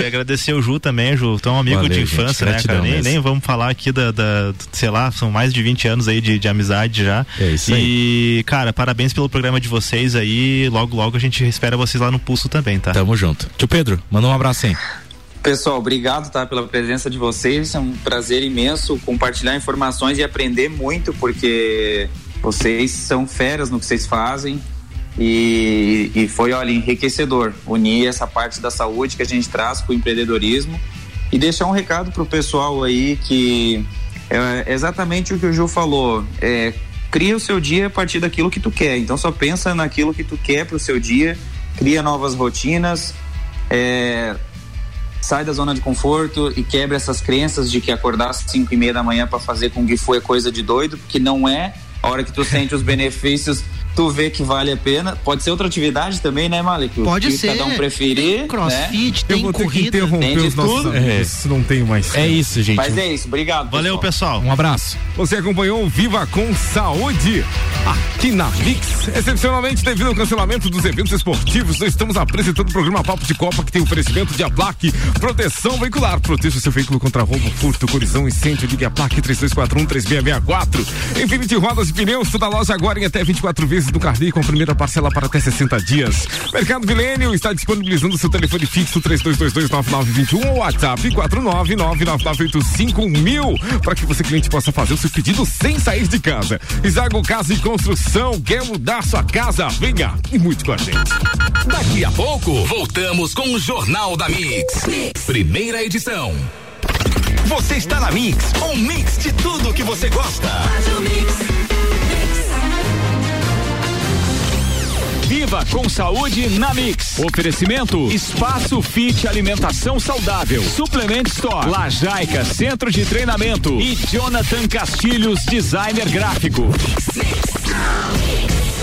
e agradecer o Ju também, Ju. Tu é um amigo Valeu, de infância, gente, né, cara? Nem, nem, vamos falar aqui da, da, sei lá, são mais de 20 anos aí de, de amizade já. É isso aí. E, cara, parabéns pelo programa de vocês aí. Logo, logo a gente espera vocês lá no Pulso também, tá? Tamo junto. Tio Pedro, manda um abraço aí. Pessoal, obrigado tá, pela presença de vocês. É um prazer imenso compartilhar informações e aprender muito, porque vocês são feras no que vocês fazem e, e foi, olha, enriquecedor unir essa parte da saúde que a gente traz com o empreendedorismo e deixar um recado pro pessoal aí que é exatamente o que o Ju falou. É, cria o seu dia a partir daquilo que tu quer. Então só pensa naquilo que tu quer pro seu dia, cria novas rotinas, é, sai da zona de conforto e quebra essas crenças de que acordar às cinco e meia da manhã para fazer com que foi coisa de doido, porque não é a hora que tu sente os benefícios, tu vê que vale a pena. Pode ser outra atividade também, né, Malik? Pode ser. Cada um preferir. Tem crossfit, né? tem Eu vou corrida. Ter que interromper tem os nossos tudo. É. Não tem mais. É isso, gente. Mas é isso. Obrigado. Valeu, pessoal. Um abraço. Você acompanhou o Viva com Saúde aqui na Mix. Excepcionalmente, devido ao cancelamento dos eventos esportivos, nós estamos apresentando o programa Papo de Copa que tem oferecimento de Aplaque, proteção veicular. Proteja o seu veículo contra roubo, furto, colisão, incêndio. Ligue Aplaque 3241 3664. Infinity Rodas e Pneus, toda loja agora em até 24 vezes do carnê com a primeira parcela para até 60 dias. Mercado Milênio está disponibilizando seu telefone fixo 32229921 ou WhatsApp 49999851000 para que você cliente possa fazer o seu pedido sem sair de casa. Isago Casa e Construção quer mudar sua casa? Venha e muito com a gente. Daqui a pouco voltamos com o Jornal da mix. primeira edição. Você está na Mix, um mix de tudo que você gosta. Viva com saúde na Mix. Oferecimento Espaço Fit Alimentação Saudável. Suplement Store. Lajaica Centro de Treinamento. E Jonathan Castilhos Designer Gráfico. Mix, mix, mix.